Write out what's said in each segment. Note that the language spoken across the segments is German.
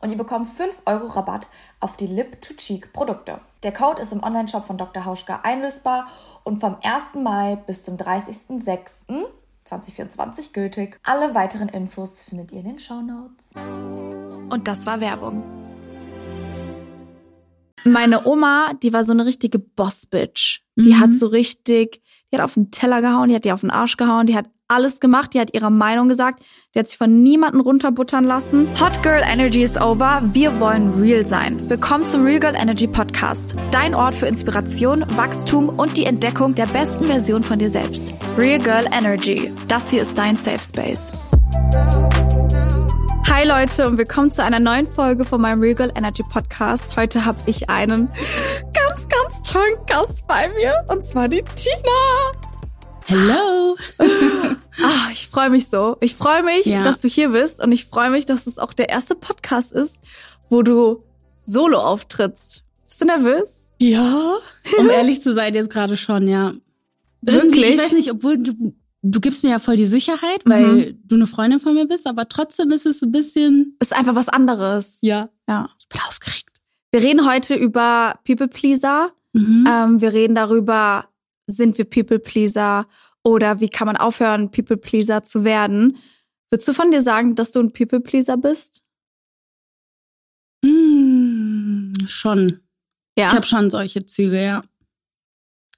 und ihr bekommt 5 Euro Rabatt auf die Lip-to-Cheek-Produkte. Der Code ist im Onlineshop von Dr. Hauschka einlösbar und vom 1. Mai bis zum 30.06.2024 gültig. Alle weiteren Infos findet ihr in den Show Notes. Und das war Werbung. Meine Oma, die war so eine richtige Boss-Bitch. Die mhm. hat so richtig, die hat auf den Teller gehauen, die hat die auf den Arsch gehauen, die hat alles gemacht, die hat ihre Meinung gesagt, die hat sich von niemandem runterbuttern lassen. Hot Girl Energy is over, wir wollen real sein. Willkommen zum Real Girl Energy Podcast, dein Ort für Inspiration, Wachstum und die Entdeckung der besten Version von dir selbst. Real Girl Energy, das hier ist dein Safe Space. Hi Leute und willkommen zu einer neuen Folge von meinem Real Girl Energy Podcast. Heute habe ich einen ganz, ganz tollen Gast bei mir und zwar die Tina. Hello. ah, ich freue mich so. Ich freue mich, ja. dass du hier bist und ich freue mich, dass es auch der erste Podcast ist, wo du solo auftrittst. Bist du nervös? Ja. Um ehrlich zu sein, jetzt gerade schon, ja. Wirklich? ich weiß nicht, obwohl du, du gibst mir ja voll die Sicherheit, weil mhm. du eine Freundin von mir bist, aber trotzdem ist es ein bisschen. Ist einfach was anderes. Ja. Ja. Ich bin aufgeregt. Wir reden heute über People Pleaser. Mhm. Ähm, wir reden darüber, sind wir People Pleaser oder wie kann man aufhören, People Pleaser zu werden? Würdest du von dir sagen, dass du ein People Pleaser bist? Mm, schon. Ja. Ich habe schon solche Züge, ja.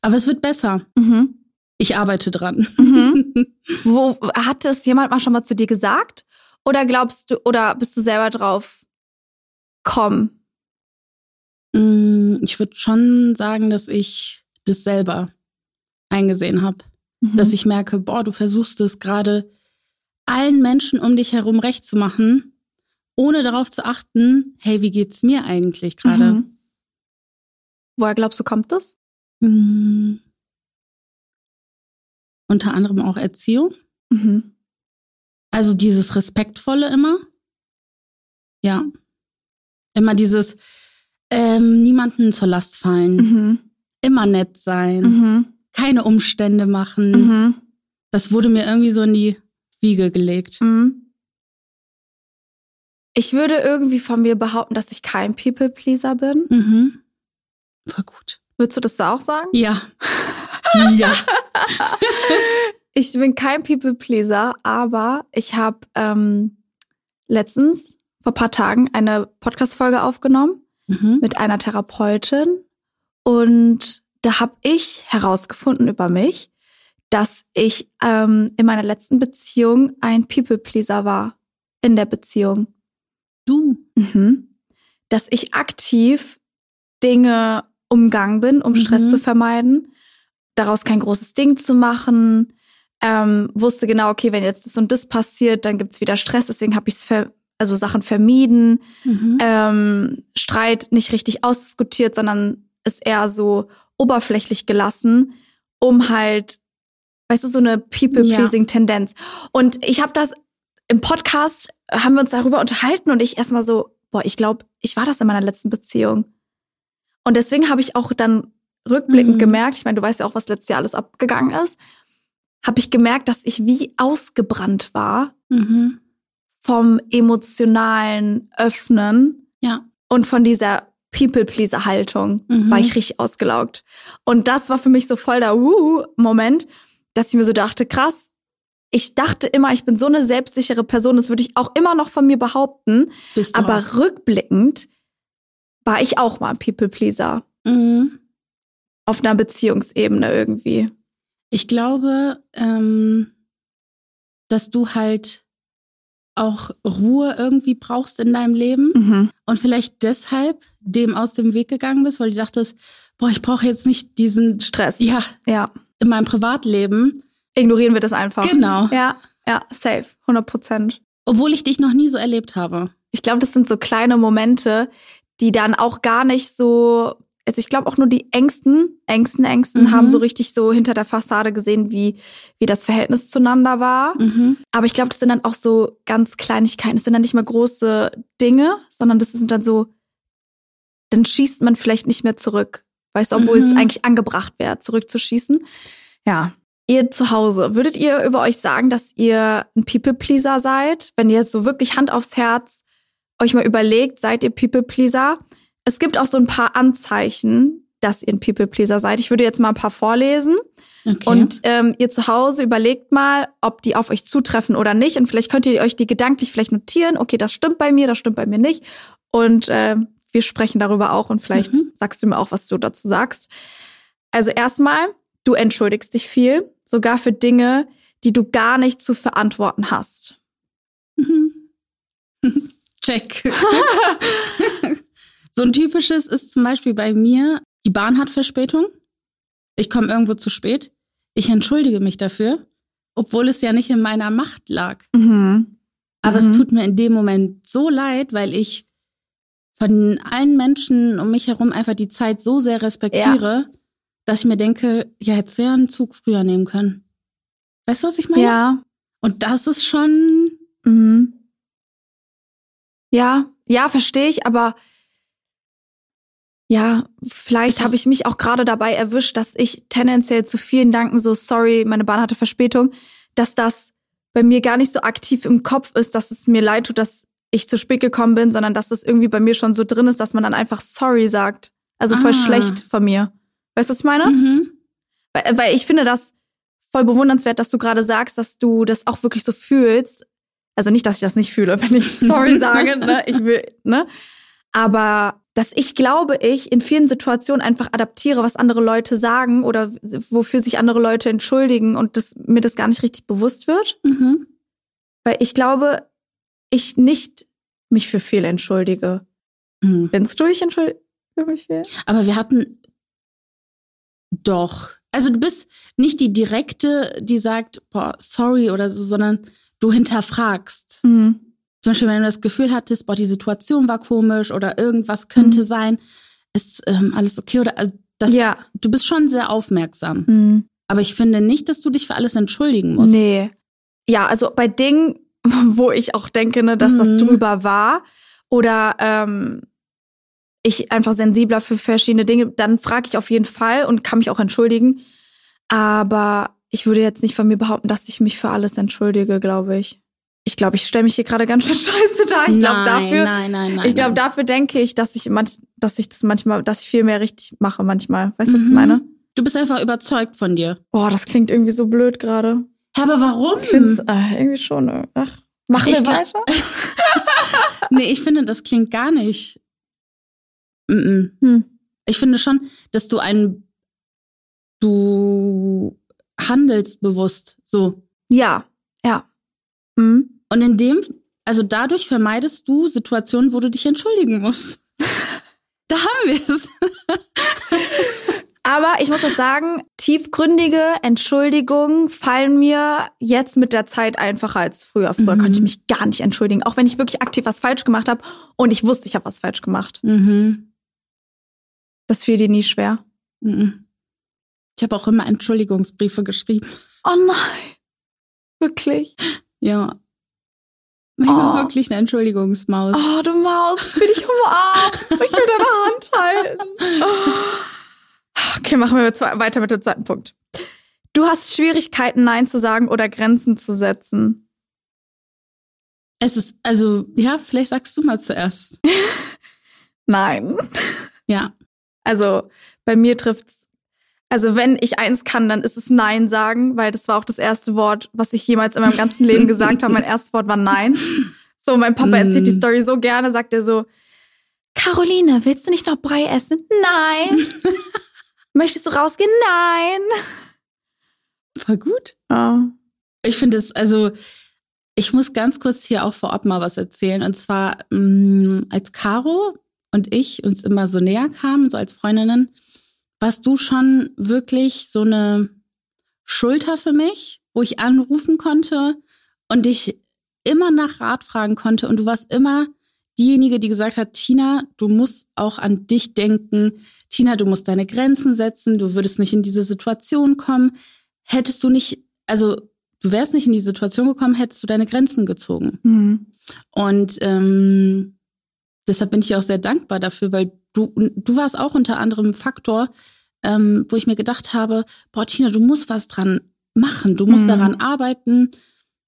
Aber es wird besser. Mhm. Ich arbeite dran. Mhm. Wo hat es jemand mal schon mal zu dir gesagt? Oder glaubst du, oder bist du selber drauf? Komm. Mm, ich würde schon sagen, dass ich das selber eingesehen habe. Mhm. Dass ich merke, boah, du versuchst es gerade allen Menschen um dich herum recht zu machen, ohne darauf zu achten, hey, wie geht's mir eigentlich gerade? Mhm. Woher glaubst du, kommt das? Mhm. Unter anderem auch Erziehung. Mhm. Also dieses Respektvolle immer. Ja. Immer dieses ähm, niemanden zur Last fallen. Mhm. Immer nett sein. Keine Umstände machen. Mhm. Das wurde mir irgendwie so in die Wiege gelegt. Mhm. Ich würde irgendwie von mir behaupten, dass ich kein People-Pleaser bin. Mhm. Voll gut. Würdest du das auch sagen? Ja. ja. ich bin kein People-Pleaser, aber ich habe ähm, letztens vor paar Tagen eine Podcast-Folge aufgenommen mhm. mit einer Therapeutin und da habe ich herausgefunden über mich, dass ich ähm, in meiner letzten Beziehung ein People-Pleaser war. In der Beziehung. Du? Mhm. Dass ich aktiv Dinge umgangen bin, um mhm. Stress zu vermeiden, daraus kein großes Ding zu machen, ähm, wusste genau, okay, wenn jetzt das und das passiert, dann gibt's wieder Stress, deswegen habe ich es also Sachen vermieden, mhm. ähm, Streit nicht richtig ausdiskutiert, sondern ist eher so oberflächlich gelassen, um halt, weißt du, so eine People-Pleasing-Tendenz. Und ich habe das im Podcast haben wir uns darüber unterhalten und ich erstmal so, boah, ich glaube, ich war das in meiner letzten Beziehung. Und deswegen habe ich auch dann rückblickend mhm. gemerkt, ich meine, du weißt ja auch, was letztes Jahr alles abgegangen ist, habe ich gemerkt, dass ich wie ausgebrannt war mhm. vom emotionalen Öffnen ja. und von dieser People-Pleaser-Haltung mhm. war ich richtig ausgelaugt. Und das war für mich so voll der Wuh-Moment, dass ich mir so dachte, krass, ich dachte immer, ich bin so eine selbstsichere Person, das würde ich auch immer noch von mir behaupten. Aber auch. rückblickend war ich auch mal ein People-Pleaser. Mhm. Auf einer Beziehungsebene irgendwie. Ich glaube, ähm, dass du halt auch Ruhe irgendwie brauchst in deinem Leben mhm. und vielleicht deshalb dem aus dem Weg gegangen bist, weil du dachtest, boah, ich brauche jetzt nicht diesen Stress. Ja, ja. In meinem Privatleben. Ignorieren wir das einfach. Genau. Ja, ja, safe, 100 Prozent. Obwohl ich dich noch nie so erlebt habe. Ich glaube, das sind so kleine Momente, die dann auch gar nicht so also ich glaube auch nur die Ängsten, Ängsten, Ängsten mhm. haben so richtig so hinter der Fassade gesehen, wie, wie das Verhältnis zueinander war. Mhm. Aber ich glaube, das sind dann auch so ganz Kleinigkeiten. Es sind dann nicht mehr große Dinge, sondern das sind dann so, dann schießt man vielleicht nicht mehr zurück. Weißt du, obwohl mhm. es eigentlich angebracht wäre, zurückzuschießen. Ja. Ihr zu Hause, würdet ihr über euch sagen, dass ihr ein People-Pleaser seid? Wenn ihr jetzt so wirklich Hand aufs Herz euch mal überlegt, seid ihr People-Pleaser? Es gibt auch so ein paar Anzeichen, dass ihr ein People-Pleaser seid. Ich würde jetzt mal ein paar vorlesen. Okay. Und ähm, ihr zu Hause überlegt mal, ob die auf euch zutreffen oder nicht. Und vielleicht könnt ihr euch die gedanklich vielleicht notieren. Okay, das stimmt bei mir, das stimmt bei mir nicht. Und äh, wir sprechen darüber auch und vielleicht mhm. sagst du mir auch, was du dazu sagst. Also erstmal, du entschuldigst dich viel, sogar für Dinge, die du gar nicht zu verantworten hast. Mhm. Check. So ein typisches ist zum Beispiel bei mir, die Bahn hat Verspätung. Ich komme irgendwo zu spät. Ich entschuldige mich dafür, obwohl es ja nicht in meiner Macht lag. Mhm. Aber mhm. es tut mir in dem Moment so leid, weil ich von allen Menschen um mich herum einfach die Zeit so sehr respektiere, ja. dass ich mir denke, ja, hättest du ja einen Zug früher nehmen können. Weißt du, was ich meine? Ja. Und das ist schon. Mhm. Ja, ja, verstehe ich, aber ja, vielleicht habe ich mich auch gerade dabei erwischt, dass ich tendenziell zu vielen Danken so, sorry, meine Bahn hatte Verspätung, dass das bei mir gar nicht so aktiv im Kopf ist, dass es mir leid tut, dass ich zu spät gekommen bin, sondern dass es irgendwie bei mir schon so drin ist, dass man dann einfach sorry sagt. Also voll ah. schlecht von mir. Weißt du, was ich meine? Mhm. Weil, weil ich finde das voll bewundernswert, dass du gerade sagst, dass du das auch wirklich so fühlst. Also nicht, dass ich das nicht fühle, wenn ich sorry sage, ne? Ich will, ne? Aber dass ich glaube, ich in vielen Situationen einfach adaptiere, was andere Leute sagen oder wofür sich andere Leute entschuldigen und das, mir das gar nicht richtig bewusst wird. Mhm. Weil ich glaube, ich nicht mich für viel entschuldige. Mhm. Findest du, ich entschuldige mich viel? Aber wir hatten doch. Also du bist nicht die direkte, die sagt, boah, sorry oder so, sondern du hinterfragst. Mhm. Zum Beispiel, wenn du das Gefühl hattest, boah, die Situation war komisch oder irgendwas könnte mhm. sein, ist ähm, alles okay oder also das, ja. du bist schon sehr aufmerksam. Mhm. Aber ich finde nicht, dass du dich für alles entschuldigen musst. Nee. Ja, also bei Dingen, wo ich auch denke, ne, dass mhm. das drüber war oder ähm, ich einfach sensibler für verschiedene Dinge, dann frage ich auf jeden Fall und kann mich auch entschuldigen. Aber ich würde jetzt nicht von mir behaupten, dass ich mich für alles entschuldige, glaube ich ich glaube, ich stelle mich hier gerade ganz schön scheiße da. Ich glaube dafür, nein, nein, nein, ich glaube dafür denke ich, dass ich manch, dass ich das manchmal, dass ich viel mehr richtig mache manchmal. Weißt du, mhm. was ich mhm. meine? Du bist einfach überzeugt von dir. Boah, das klingt irgendwie so blöd gerade. Aber warum? Ich finde es äh, irgendwie schon. Äh, ach, machen ich wir weiter? nee, ich finde, das klingt gar nicht. Mm -mm. Hm. Ich finde schon, dass du ein, du handelst bewusst so. Ja, ja. Mhm. Und in dem, also dadurch vermeidest du Situationen, wo du dich entschuldigen musst. da haben wir es. Aber ich muss auch sagen, tiefgründige Entschuldigungen fallen mir jetzt mit der Zeit einfacher als früher. Früher mhm. konnte ich mich gar nicht entschuldigen, auch wenn ich wirklich aktiv was falsch gemacht habe und ich wusste, ich habe was falsch gemacht. Mhm. Das fiel dir nie schwer. Mhm. Ich habe auch immer Entschuldigungsbriefe geschrieben. Oh nein. Wirklich? Ja. Ich war oh. wirklich eine Entschuldigungsmaus. Oh, du Maus, ich will dich umarmen. Ich will deine Hand halten. Oh. Okay, machen wir weiter mit dem zweiten Punkt. Du hast Schwierigkeiten, Nein zu sagen oder Grenzen zu setzen. Es ist, also, ja, vielleicht sagst du mal zuerst. Nein. Ja. Also, bei mir trifft's. Also, wenn ich eins kann, dann ist es Nein sagen, weil das war auch das erste Wort, was ich jemals in meinem ganzen Leben gesagt habe. Mein erstes Wort war Nein. So, mein Papa erzählt die mm. Story so gerne, sagt er so, Caroline, willst du nicht noch Brei essen? Nein. Möchtest du rausgehen? Nein. Voll gut. Ja. Ich finde es, also ich muss ganz kurz hier auch vorab mal was erzählen. Und zwar, mh, mm, als Caro und ich uns immer so näher kamen, so als Freundinnen, warst du schon wirklich so eine Schulter für mich, wo ich anrufen konnte und dich immer nach Rat fragen konnte. Und du warst immer diejenige, die gesagt hat, Tina, du musst auch an dich denken. Tina, du musst deine Grenzen setzen. Du würdest nicht in diese Situation kommen hättest du nicht, also du wärst nicht in die Situation gekommen, hättest du deine Grenzen gezogen. Mhm. Und ähm, deshalb bin ich auch sehr dankbar dafür, weil du, du warst auch unter anderem Faktor, ähm, wo ich mir gedacht habe, boah, Tina, du musst was dran machen, du musst mhm. daran arbeiten,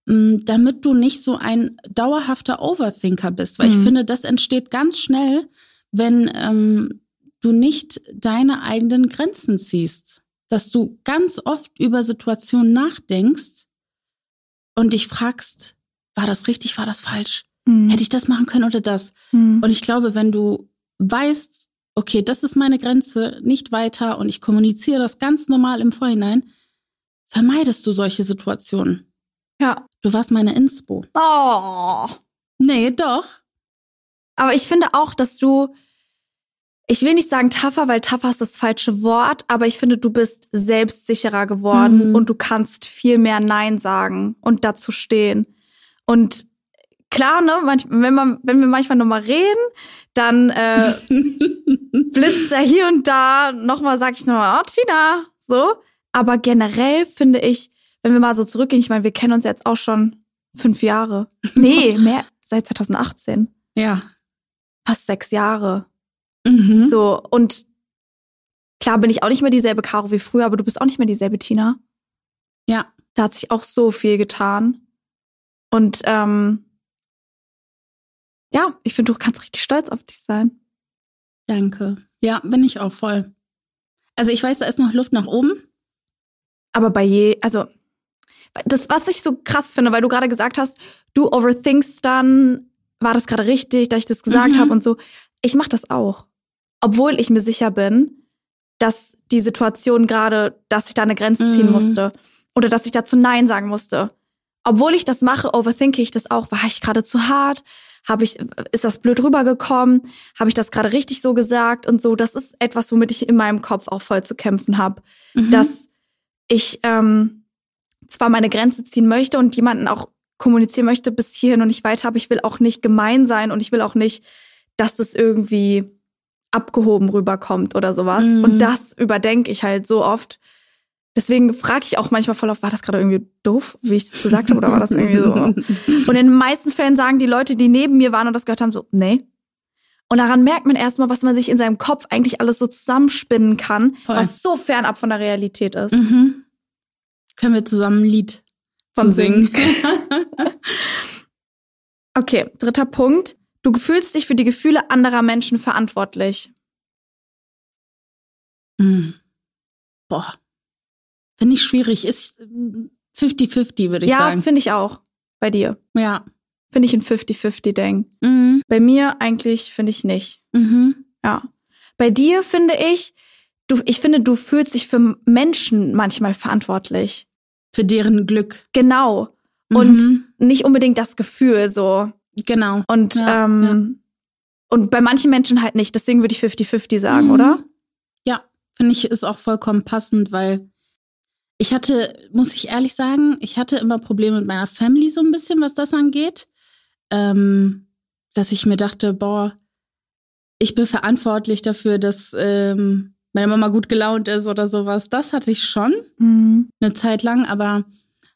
ähm, damit du nicht so ein dauerhafter Overthinker bist. Weil mhm. ich finde, das entsteht ganz schnell, wenn ähm, du nicht deine eigenen Grenzen ziehst dass du ganz oft über Situationen nachdenkst und dich fragst, war das richtig, war das falsch? Mhm. Hätte ich das machen können oder das? Mhm. Und ich glaube, wenn du weißt, okay, das ist meine Grenze, nicht weiter und ich kommuniziere das ganz normal im Vorhinein, vermeidest du solche Situationen. Ja. Du warst meine Inspo. Oh. Nee, doch. Aber ich finde auch, dass du ich will nicht sagen tougher, weil tougher ist das falsche Wort, aber ich finde, du bist selbstsicherer geworden mhm. und du kannst viel mehr Nein sagen und dazu stehen. Und klar, ne, wenn man, wenn wir manchmal nochmal reden, dann äh, blitzt er hier und da nochmal, sag ich nochmal, oh, Tina, so. Aber generell finde ich, wenn wir mal so zurückgehen, ich meine, wir kennen uns jetzt auch schon fünf Jahre. Nee, mehr, seit 2018. Ja. Fast sechs Jahre. Mhm. So, und klar bin ich auch nicht mehr dieselbe Caro wie früher, aber du bist auch nicht mehr dieselbe Tina. Ja. Da hat sich auch so viel getan. Und ähm, ja, ich finde, du kannst richtig stolz auf dich sein. Danke. Ja, bin ich auch voll. Also ich weiß, da ist noch Luft nach oben. Aber bei je, also das, was ich so krass finde, weil du gerade gesagt hast, du overthinkst dann, war das gerade richtig, dass ich das gesagt mhm. habe und so. Ich mache das auch obwohl ich mir sicher bin, dass die Situation gerade, dass ich da eine Grenze ziehen mhm. musste oder dass ich dazu Nein sagen musste. Obwohl ich das mache, overthinke ich das auch. War ich gerade zu hart? Habe ich, ist das blöd rübergekommen? Habe ich das gerade richtig so gesagt und so? Das ist etwas, womit ich in meinem Kopf auch voll zu kämpfen habe, mhm. dass ich ähm, zwar meine Grenze ziehen möchte und jemanden auch kommunizieren möchte bis hierhin und nicht weiter, aber ich will auch nicht gemein sein und ich will auch nicht, dass das irgendwie abgehoben rüberkommt oder sowas. Mhm. Und das überdenke ich halt so oft. Deswegen frage ich auch manchmal voll auf, war das gerade irgendwie doof, wie ich es gesagt habe, oder war das irgendwie so? Und in den meisten Fällen sagen die Leute, die neben mir waren und das gehört haben, so, nee. Und daran merkt man erstmal, was man sich in seinem Kopf eigentlich alles so zusammenspinnen kann, voll. was so fernab von der Realität ist. Mhm. Können wir zusammen ein Lied zu singen? okay, dritter Punkt. Du fühlst dich für die Gefühle anderer Menschen verantwortlich. Hm. Boah. Finde ich schwierig. Ist 50-50, würde ich ja, sagen. Ja, finde ich auch. Bei dir. Ja. Finde ich ein 50-50-Ding. Mhm. Bei mir eigentlich finde ich nicht. Mhm. Ja. Bei dir finde ich, du, ich finde, du fühlst dich für Menschen manchmal verantwortlich. Für deren Glück. Genau. Und mhm. nicht unbedingt das Gefühl so. Genau. Und, ja, ähm, ja. und bei manchen Menschen halt nicht. Deswegen würde ich 50-50 sagen, mhm. oder? Ja, finde ich, ist auch vollkommen passend, weil ich hatte, muss ich ehrlich sagen, ich hatte immer Probleme mit meiner Family so ein bisschen, was das angeht. Ähm, dass ich mir dachte, boah, ich bin verantwortlich dafür, dass ähm, meine Mama gut gelaunt ist oder sowas. Das hatte ich schon mhm. eine Zeit lang, aber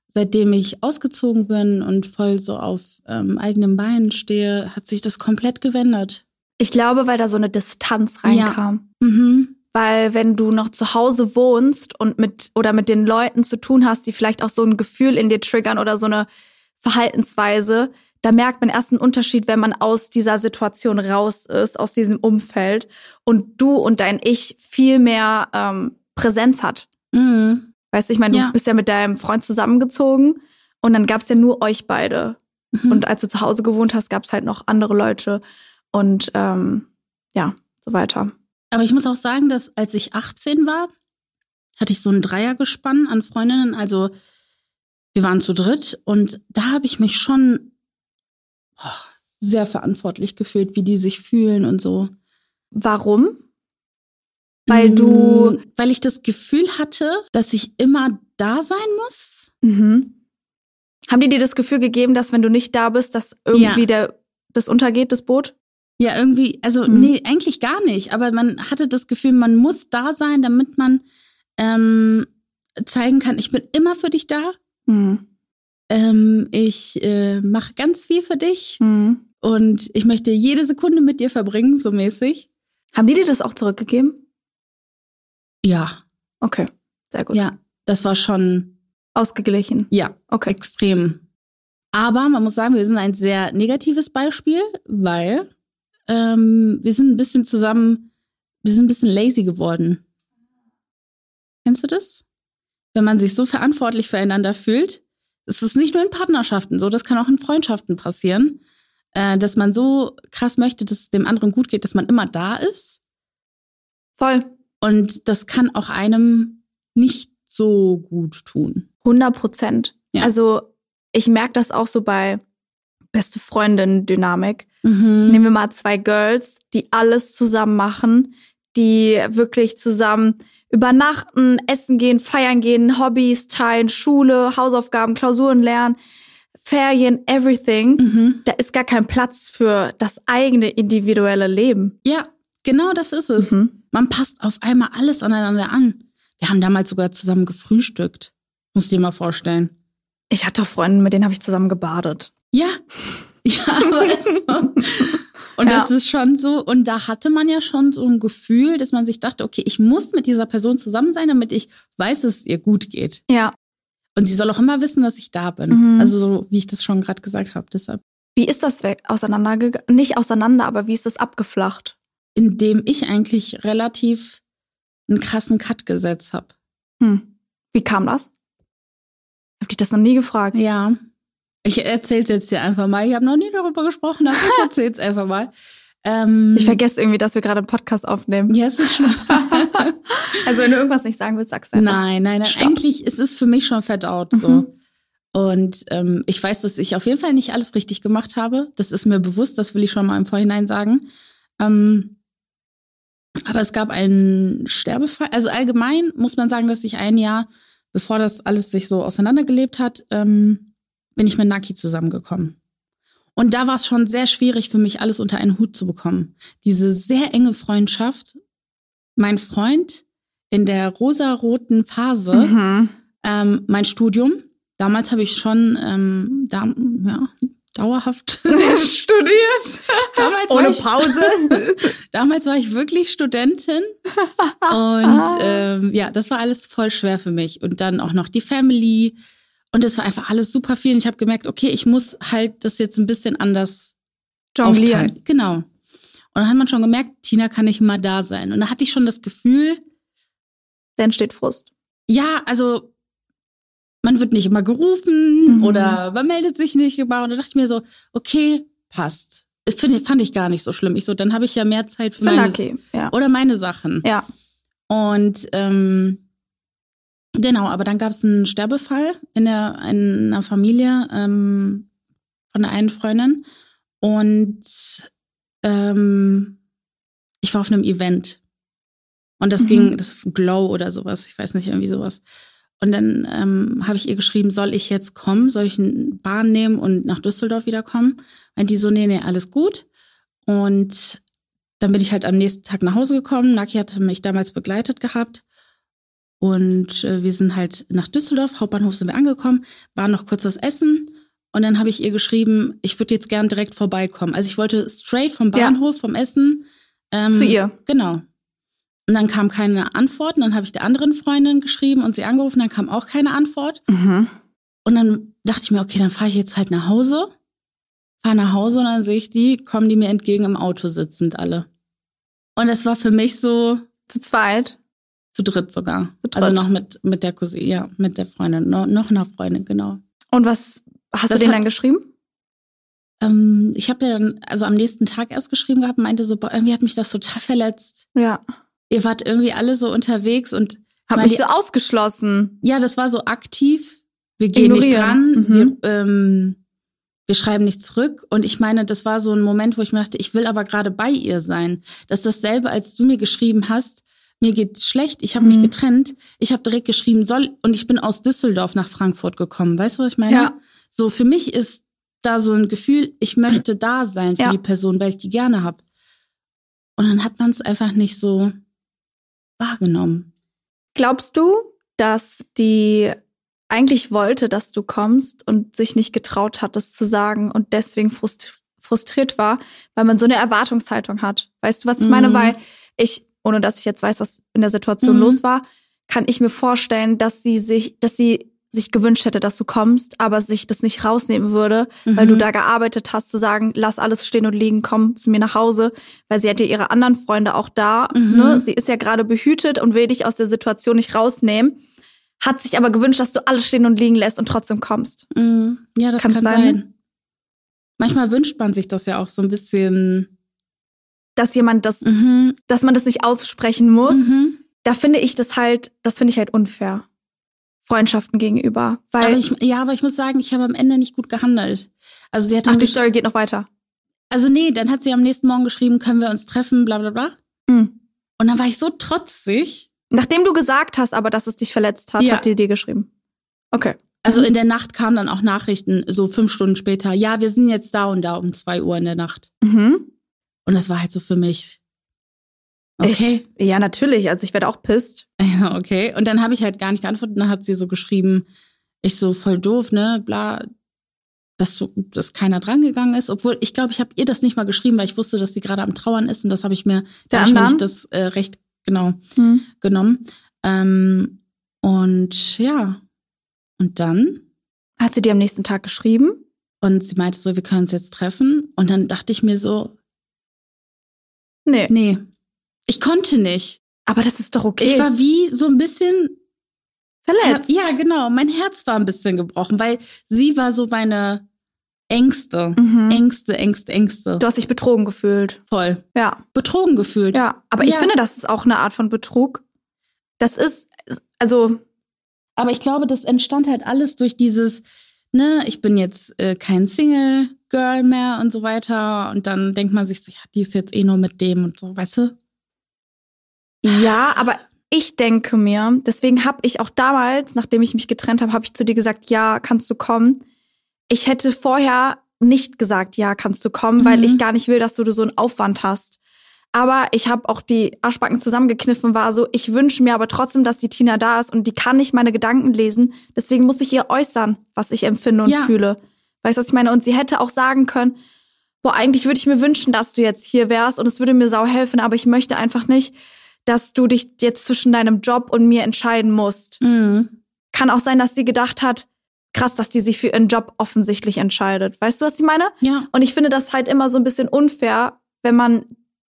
seitdem ich ausgezogen bin und voll so auf ähm, eigenen Beinen stehe, hat sich das komplett gewendet. Ich glaube, weil da so eine Distanz reinkam. Ja. Mhm. Weil wenn du noch zu Hause wohnst und mit oder mit den Leuten zu tun hast, die vielleicht auch so ein Gefühl in dir triggern oder so eine Verhaltensweise, da merkt man erst einen Unterschied, wenn man aus dieser Situation raus ist, aus diesem Umfeld und du und dein Ich viel mehr ähm, Präsenz hat. Mhm. Weißt du, ich meine, du ja. bist ja mit deinem Freund zusammengezogen und dann gab's ja nur euch beide. Mhm. Und als du zu Hause gewohnt hast, gab's halt noch andere Leute und ähm, ja, so weiter. Aber ich muss auch sagen, dass als ich 18 war, hatte ich so ein Dreiergespann an Freundinnen. Also wir waren zu dritt und da habe ich mich schon oh, sehr verantwortlich gefühlt, wie die sich fühlen und so. Warum? Weil du. Mm, weil ich das Gefühl hatte, dass ich immer da sein muss. Mhm. Haben die dir das Gefühl gegeben, dass wenn du nicht da bist, dass irgendwie ja. der, das untergeht, das Boot? Ja, irgendwie, also mhm. nee, eigentlich gar nicht. Aber man hatte das Gefühl, man muss da sein, damit man ähm, zeigen kann, ich bin immer für dich da. Mhm. Ähm, ich äh, mache ganz viel für dich mhm. und ich möchte jede Sekunde mit dir verbringen, so mäßig. Haben die dir das auch zurückgegeben? Ja. Okay, sehr gut. Ja, das war schon ausgeglichen. Ja, okay. Extrem. Aber man muss sagen, wir sind ein sehr negatives Beispiel, weil ähm, wir sind ein bisschen zusammen, wir sind ein bisschen lazy geworden. Kennst du das? Wenn man sich so verantwortlich füreinander fühlt, es ist nicht nur in Partnerschaften so, das kann auch in Freundschaften passieren, äh, dass man so krass möchte, dass es dem anderen gut geht, dass man immer da ist. Voll. Und das kann auch einem nicht so gut tun. 100 Prozent. Ja. Also ich merke das auch so bei beste Freundin-Dynamik. Mhm. Nehmen wir mal zwei Girls, die alles zusammen machen, die wirklich zusammen übernachten, essen gehen, feiern gehen, Hobbys teilen, Schule, Hausaufgaben, Klausuren lernen, Ferien, everything. Mhm. Da ist gar kein Platz für das eigene individuelle Leben. Ja, genau das ist es. Mhm. Man passt auf einmal alles aneinander an. Wir haben damals sogar zusammen gefrühstückt. Muss dir mal vorstellen. Ich hatte Freunde, mit denen habe ich zusammen gebadet. Ja, ja, weißt du? Und ja. das ist schon so, und da hatte man ja schon so ein Gefühl, dass man sich dachte, okay, ich muss mit dieser Person zusammen sein, damit ich weiß, dass es ihr gut geht. Ja. Und sie soll auch immer wissen, dass ich da bin. Mhm. Also so, wie ich das schon gerade gesagt habe. Deshalb. Wie ist das weg auseinandergegangen? Nicht auseinander, aber wie ist das abgeflacht? Indem ich eigentlich relativ einen krassen Cut gesetzt habe. Hm. Wie kam das? Hab dich das noch nie gefragt. Ja. Ich erzähl's jetzt hier einfach mal. Ich habe noch nie darüber gesprochen, aber ich erzähl's einfach mal. Ähm, ich vergesse irgendwie, dass wir gerade einen Podcast aufnehmen. Ja, es ist schon. also wenn du irgendwas nicht sagen willst, sagst du einfach. Nein, nein, nein. Stopp. Eigentlich ist es für mich schon verdaut so. Mhm. Und ähm, ich weiß, dass ich auf jeden Fall nicht alles richtig gemacht habe. Das ist mir bewusst, das will ich schon mal im Vorhinein sagen. Ähm, aber es gab einen Sterbefall. Also allgemein muss man sagen, dass ich ein Jahr, bevor das alles sich so auseinandergelebt hat, ähm, bin ich mit Naki zusammengekommen. Und da war es schon sehr schwierig für mich, alles unter einen Hut zu bekommen. Diese sehr enge Freundschaft. Mein Freund in der rosaroten Phase, mhm. ähm, mein Studium. Damals habe ich schon ähm, da, ja, dauerhaft studiert. damals Ohne ich, Pause. damals war ich wirklich Studentin. Und ähm, ja, das war alles voll schwer für mich. Und dann auch noch die Family. Und es war einfach alles super viel. Und ich habe gemerkt, okay, ich muss halt das jetzt ein bisschen anders jonglieren. Aufteilen. Genau. Und dann hat man schon gemerkt, Tina kann nicht immer da sein. Und da hatte ich schon das Gefühl. Da entsteht Frust. Ja, also man wird nicht immer gerufen mhm. oder man meldet sich nicht immer. Und da dachte ich mir so, okay, passt. Das find, fand ich gar nicht so schlimm. Ich so, dann habe ich ja mehr Zeit für meine okay, ja. oder meine Sachen. Ja. Und ähm, genau, aber dann gab es einen Sterbefall in, der, in einer Familie ähm, von der einen Freundin. Und ähm, ich war auf einem Event. Und das mhm. ging, das Glow oder sowas, ich weiß nicht, irgendwie sowas. Und dann ähm, habe ich ihr geschrieben, soll ich jetzt kommen, soll ich eine Bahn nehmen und nach Düsseldorf wiederkommen? Und die so, nee, nee, alles gut. Und dann bin ich halt am nächsten Tag nach Hause gekommen. Naki hatte mich damals begleitet gehabt. Und äh, wir sind halt nach Düsseldorf, Hauptbahnhof sind wir angekommen, waren noch kurz was essen. Und dann habe ich ihr geschrieben, ich würde jetzt gern direkt vorbeikommen. Also ich wollte straight vom Bahnhof, ja. vom Essen. Ähm, Zu ihr. Genau. Und dann kam keine Antwort. Und dann habe ich der anderen Freundin geschrieben und sie angerufen. Dann kam auch keine Antwort. Mhm. Und dann dachte ich mir, okay, dann fahre ich jetzt halt nach Hause. Fahre nach Hause und dann sehe ich die, kommen die mir entgegen im Auto sitzend alle. Und das war für mich so. Zu zweit? Zu dritt sogar. Zu dritt. Also noch mit, mit der Cousine, ja, mit der Freundin. No, noch einer Freundin, genau. Und was hast das du denen dann geschrieben? Ähm, ich habe ja dann, also am nächsten Tag erst geschrieben gehabt meinte so, boah, irgendwie hat mich das total verletzt. Ja. Ihr wart irgendwie alle so unterwegs und hab mich so ausgeschlossen. Ja, das war so aktiv. Wir gehen Ignorieren. nicht dran. Mhm. Wir, ähm, wir schreiben nicht zurück. Und ich meine, das war so ein Moment, wo ich mir dachte, ich will aber gerade bei ihr sein. Das ist dasselbe, als du mir geschrieben hast, mir geht's schlecht, ich habe mhm. mich getrennt. Ich habe direkt geschrieben, soll, und ich bin aus Düsseldorf nach Frankfurt gekommen. Weißt du, was ich meine? Ja. So, für mich ist da so ein Gefühl, ich möchte da sein für ja. die Person, weil ich die gerne habe. Und dann hat man es einfach nicht so wahrgenommen. Glaubst du, dass die eigentlich wollte, dass du kommst und sich nicht getraut hat, das zu sagen und deswegen frustriert war, weil man so eine Erwartungshaltung hat. Weißt du, was ich meine? Mhm. Weil ich, ohne dass ich jetzt weiß, was in der Situation mhm. los war, kann ich mir vorstellen, dass sie sich, dass sie sich gewünscht hätte, dass du kommst, aber sich das nicht rausnehmen würde, mhm. weil du mhm. da gearbeitet hast, zu sagen, lass alles stehen und liegen, komm zu mir nach Hause, weil sie hätte ihre anderen Freunde auch da. Mhm. Ne? Sie ist ja gerade behütet und will dich aus der Situation nicht rausnehmen hat sich aber gewünscht, dass du alles stehen und liegen lässt und trotzdem kommst. Mm, ja, das Kann's kann sein? sein. Manchmal wünscht man sich das ja auch so ein bisschen. Dass jemand das, mhm. dass man das nicht aussprechen muss. Mhm. Da finde ich das halt, das finde ich halt unfair. Freundschaften gegenüber. Weil aber ich, ja, aber ich muss sagen, ich habe am Ende nicht gut gehandelt. Also sie hat Ach, die Story geht noch weiter. Also nee, dann hat sie am nächsten Morgen geschrieben, können wir uns treffen, bla bla bla. Mhm. Und dann war ich so trotzig, Nachdem du gesagt hast, aber dass es dich verletzt hat, ja. hat die dir geschrieben. Okay. Also in der Nacht kamen dann auch Nachrichten, so fünf Stunden später. Ja, wir sind jetzt da und da um zwei Uhr in der Nacht. Mhm. Und das war halt so für mich. Okay. Ich, ja, natürlich. Also ich werde auch pisst. Ja, okay. Und dann habe ich halt gar nicht geantwortet. Dann hat sie so geschrieben, ich so voll doof, ne, bla, dass so, dass keiner drangegangen ist. Obwohl, ich glaube, ich habe ihr das nicht mal geschrieben, weil ich wusste, dass sie gerade am Trauern ist und das habe ich mir, da habe ich mir nicht das äh, Recht genau, mhm. genommen. Ähm, und ja, und dann. Hat sie dir am nächsten Tag geschrieben? Und sie meinte so, wir können uns jetzt treffen. Und dann dachte ich mir so, nee. Nee, ich konnte nicht. Aber das ist doch okay. Ich war wie so ein bisschen verletzt. Ja, genau. Mein Herz war ein bisschen gebrochen, weil sie war so meine Ängste, mhm. Ängste, Ängste, Ängste. Du hast dich betrogen gefühlt. Voll. Ja. Betrogen gefühlt. Ja, aber ja. ich finde, das ist auch eine Art von Betrug. Das ist, also. Aber ich glaube, das entstand halt alles durch dieses, ne, ich bin jetzt äh, kein Single-Girl mehr und so weiter. Und dann denkt man sich ja, die ist jetzt eh nur mit dem und so, weißt du? Ja, aber ich denke mir, deswegen habe ich auch damals, nachdem ich mich getrennt habe, habe ich zu dir gesagt, ja, kannst du kommen ich hätte vorher nicht gesagt, ja, kannst du kommen, mhm. weil ich gar nicht will, dass du so einen Aufwand hast. Aber ich habe auch die Arschbacken zusammengekniffen, war so, ich wünsche mir aber trotzdem, dass die Tina da ist und die kann nicht meine Gedanken lesen. Deswegen muss ich ihr äußern, was ich empfinde und ja. fühle. Weißt du, was ich meine? Und sie hätte auch sagen können, boah, eigentlich würde ich mir wünschen, dass du jetzt hier wärst und es würde mir sau helfen, aber ich möchte einfach nicht, dass du dich jetzt zwischen deinem Job und mir entscheiden musst. Mhm. Kann auch sein, dass sie gedacht hat, krass, dass die sich für ihren Job offensichtlich entscheidet. Weißt du, was ich meine? Ja. Und ich finde das halt immer so ein bisschen unfair, wenn man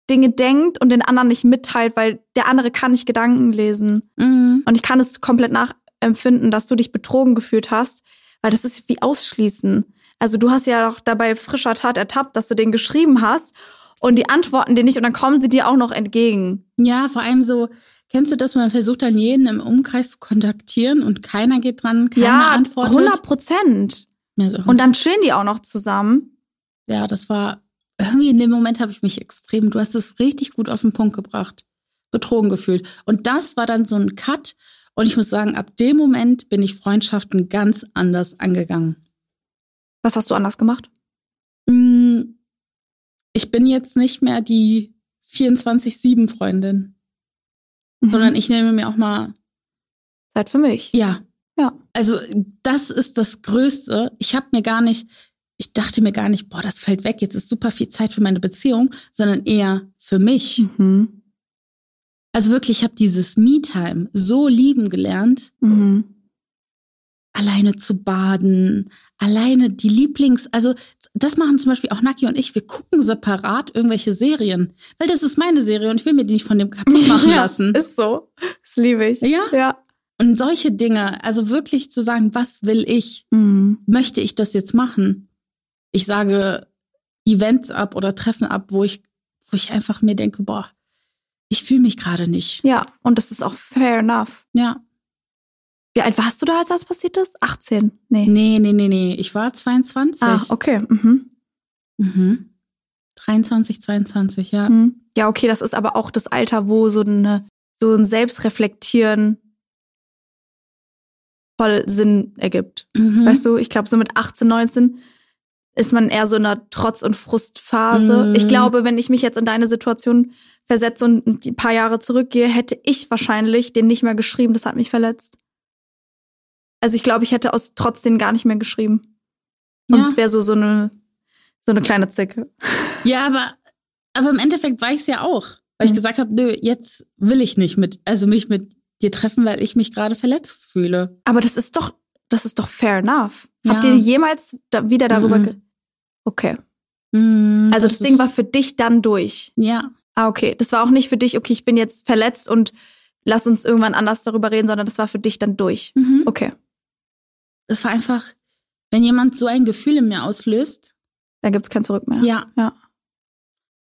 Dinge denkt und den anderen nicht mitteilt, weil der andere kann nicht Gedanken lesen. Mhm. Und ich kann es komplett nachempfinden, dass du dich betrogen gefühlt hast, weil das ist wie ausschließen. Also du hast ja auch dabei frischer Tat ertappt, dass du den geschrieben hast und die antworten dir nicht und dann kommen sie dir auch noch entgegen. Ja, vor allem so, Kennst du das? Man versucht dann jeden im Umkreis zu kontaktieren und keiner geht dran, keiner ja, antwortet. 100 Prozent. Ja, so. Und dann chillen die auch noch zusammen. Ja, das war irgendwie in dem Moment habe ich mich extrem, du hast es richtig gut auf den Punkt gebracht, betrogen gefühlt. Und das war dann so ein Cut. Und ich muss sagen, ab dem Moment bin ich Freundschaften ganz anders angegangen. Was hast du anders gemacht? Mm, ich bin jetzt nicht mehr die 24-7-Freundin mhm. sondern ich nehme mir auch mal Zeit für mich. Ja. Ja. Also das ist das Größte. Ich habe mir gar nicht, ich dachte mir gar nicht, boah, das fällt weg, jetzt ist super viel Zeit für meine Beziehung, sondern eher für mich. Mhm. Also wirklich, ich habe dieses Me-Time so lieben gelernt. Mhm. Alleine zu baden, alleine die Lieblings, also das machen zum Beispiel auch Naki und ich. Wir gucken separat irgendwelche Serien, weil das ist meine Serie und ich will mir die nicht von dem kaputt machen Ja, lassen. Ist so. Das liebe ich. Ja? Ja. Und solche Dinge, also wirklich zu sagen, was will ich? Mhm. Möchte ich das jetzt machen? Ich sage Events ab oder Treffen ab, wo ich, wo ich einfach mir denke, boah, ich fühle mich gerade nicht. Ja, und das ist auch fair enough. Ja. Wie alt warst du da, als das passiert ist? 18? Nee. Nee, nee, nee, nee. Ich war 22. Ah, okay. Mhm. Mhm. 23, 22, ja. Mhm. Ja, okay, das ist aber auch das Alter, wo so eine so ein Selbstreflektieren voll Sinn ergibt. Mhm. Weißt du, ich glaube, so mit 18, 19 ist man eher so in einer Trotz- und Frustphase. Mhm. Ich glaube, wenn ich mich jetzt in deine Situation versetze und ein paar Jahre zurückgehe, hätte ich wahrscheinlich den nicht mehr geschrieben. Das hat mich verletzt. Also ich glaube, ich hätte aus trotzdem gar nicht mehr geschrieben. Und Ja. wäre so, so eine, so eine kleine Zicke. Ja, aber, aber im Endeffekt war ich es ja auch. Weil ich Mhm. gesagt habe, nö, jetzt will ich nicht mit, also mich mit dir treffen, weil ich mich gerade verletzt fühle. Aber das ist doch, das ist doch fair enough. Habt Ja. ihr jemals da wieder darüber Mhm. ge Okay. Mhm, Also das, Ding ist- war für dich dann durch. Ja. Ah, okay. Das war auch nicht für dich, okay, ich bin jetzt verletzt und lass uns irgendwann anders darüber reden, sondern das war für dich dann durch. Mhm. Okay. Es war einfach, wenn jemand so ein Gefühl in mir auslöst, Dann gibt's kein Zurück mehr. ja. Ja.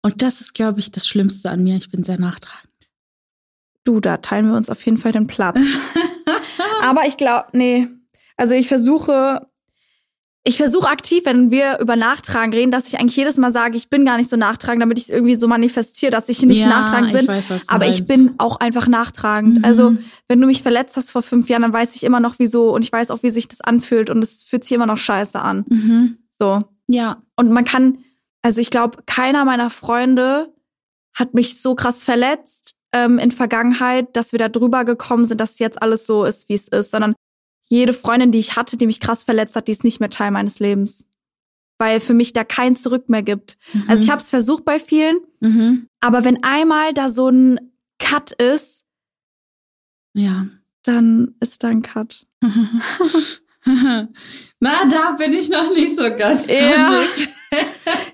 Und das ist, glaube ich, das Schlimmste an mir. Ich bin sehr nachtragend. Du, da teilen wir uns auf jeden Fall den Platz. Aber ich glaube, nee. Also ich versuche, ich versuche aktiv, wenn wir über Nachtragen reden, dass ich eigentlich jedes Mal sage, ich bin gar nicht so nachtragend, damit ich es irgendwie so manifestiere, dass ich nicht ja, nachtragend bin. Ich weiß, Aber ich meinst. bin auch einfach nachtragend. Mhm. Also, wenn du mich verletzt hast vor fünf Jahren, dann weiß ich immer noch wieso und ich weiß auch, wie sich das anfühlt und es fühlt sich immer noch scheiße an. Mhm. So. Ja. Und man kann, also ich glaube, keiner meiner Freunde hat mich so krass verletzt ähm, in Vergangenheit, dass wir da drüber gekommen sind, dass jetzt alles so ist, wie es ist, sondern jede Freundin, die ich hatte, die mich krass verletzt hat, die ist nicht mehr Teil meines Lebens. Weil für mich da kein Zurück mehr gibt. Mhm. Also ich habe es versucht bei vielen, Mhm. aber wenn einmal da so ein Cut ist, Ja. dann ist da ein Cut. Na, da bin ich noch nicht so ganz Ja.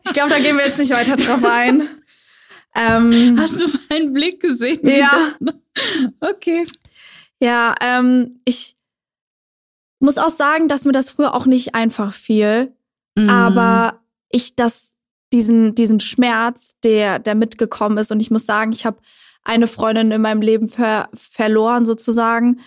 Ich glaube, da gehen wir jetzt nicht weiter drauf ein. Ähm, Hast du meinen Blick gesehen? Ja. Okay. Ja, ähm, ich muss auch sagen, dass mir das früher auch nicht einfach fiel, Mhm. aber ich das diesen diesen Schmerz, der der mitgekommen ist und ich muss sagen, ich habe eine Freundin in meinem Leben ver verloren sozusagen,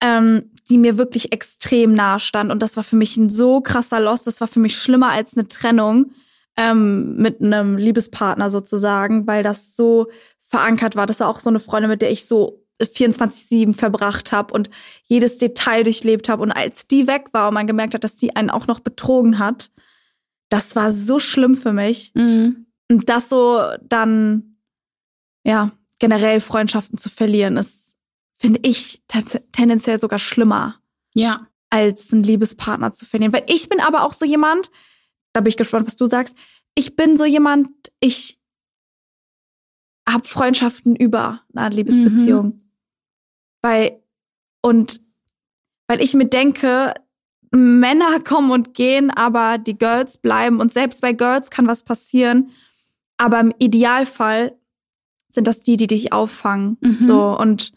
ähm, die mir wirklich extrem nahe stand und das war für mich ein so krasser Loss, das war für mich schlimmer als eine Trennung ähm, mit einem Liebespartner sozusagen, weil das so verankert war. Das war auch so eine Freundin, mit der ich so 24-7 verbracht habe und jedes Detail durchlebt habe. Und als die weg war und man gemerkt hat, dass die einen auch noch betrogen hat, das war so schlimm für mich. Mhm. Und das so dann, ja, generell Freundschaften zu verlieren, ist, finde ich, tendenziell sogar schlimmer, Ja. als einen Liebespartner zu verlieren. Weil ich bin aber auch so jemand, da bin ich gespannt, was du sagst, ich bin so jemand, ich habe Freundschaften über eine Liebesbeziehung. Weil, und weil ich mir denke, Männer kommen und gehen, aber die Girls bleiben. Und selbst bei Girls kann was passieren. Aber im Idealfall sind das die, die dich auffangen. Mhm. So. Und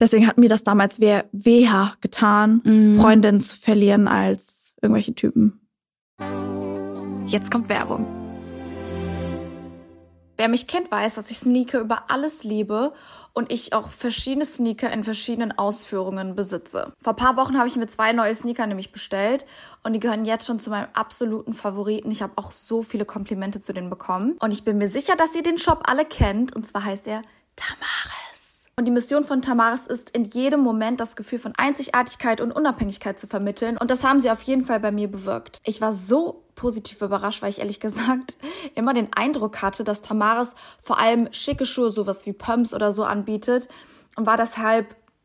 deswegen hat mir das damals weh, weher getan, Mhm. Freundinnen zu verlieren als irgendwelche Typen. Jetzt kommt Werbung. Wer mich kennt, weiß, dass ich Sneaker über alles liebe und ich auch verschiedene Sneaker in verschiedenen Ausführungen besitze. Vor paar Wochen habe ich mir zwei neue Sneaker nämlich bestellt und die gehören jetzt schon zu meinem absoluten Favoriten. Ich habe auch so viele Komplimente zu denen bekommen und ich bin mir sicher, dass ihr den Shop alle kennt und zwar heißt er Tamaris. Und die Mission von Tamaris ist, in jedem Moment das Gefühl von Einzigartigkeit und Unabhängigkeit zu vermitteln. Und das haben sie auf jeden Fall bei mir bewirkt. Ich war so positiv überrascht, weil ich ehrlich gesagt immer den Eindruck hatte, dass Tamaris vor allem schicke Schuhe, sowas wie Pumps oder so anbietet. Und war deshalb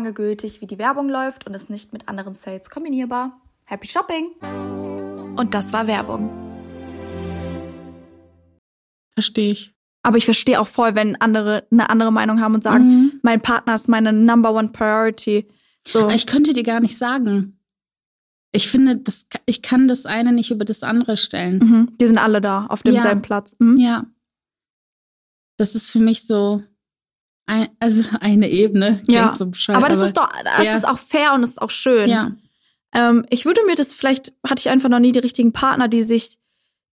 gültig, wie die Werbung läuft und ist nicht mit anderen Sales kombinierbar. Happy Shopping! Und das war Werbung. Verstehe ich. Aber ich verstehe auch voll, wenn andere eine andere Meinung haben und sagen, mhm. mein Partner ist meine Number One Priority. So. Ich könnte dir gar nicht sagen. Ich finde, das, ich kann das eine nicht über das andere stellen. Mhm. Die sind alle da auf demselben ja. Platz. Mhm. Ja. Das ist für mich so, ein, also eine Ebene. ja. So aber das aber, ist doch, das ja. ist auch fair und das ist auch schön. Ja. Ähm, ich würde mir das, vielleicht hatte ich einfach noch nie die richtigen Partner, die sich,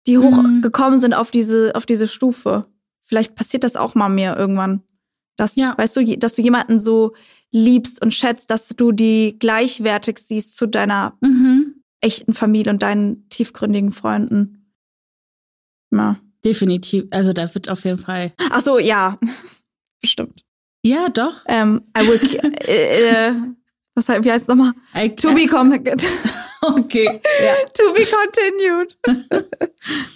die hochgekommen mhm. sind auf diese, auf diese Stufe. Vielleicht passiert das auch mal mir irgendwann. Dass, ja. weißt du, dass du jemanden so liebst und schätzt, dass du die gleichwertig siehst zu deiner mhm. echten Familie und deinen tiefgründigen Freunden. Ja. Definitiv. Also da wird auf jeden Fall. Ach so, ja. Bestimmt. Ja, doch. Ähm, I will, äh, äh, was, wie heißt es nochmal? I, to be continued. Okay. Ja. to be continued.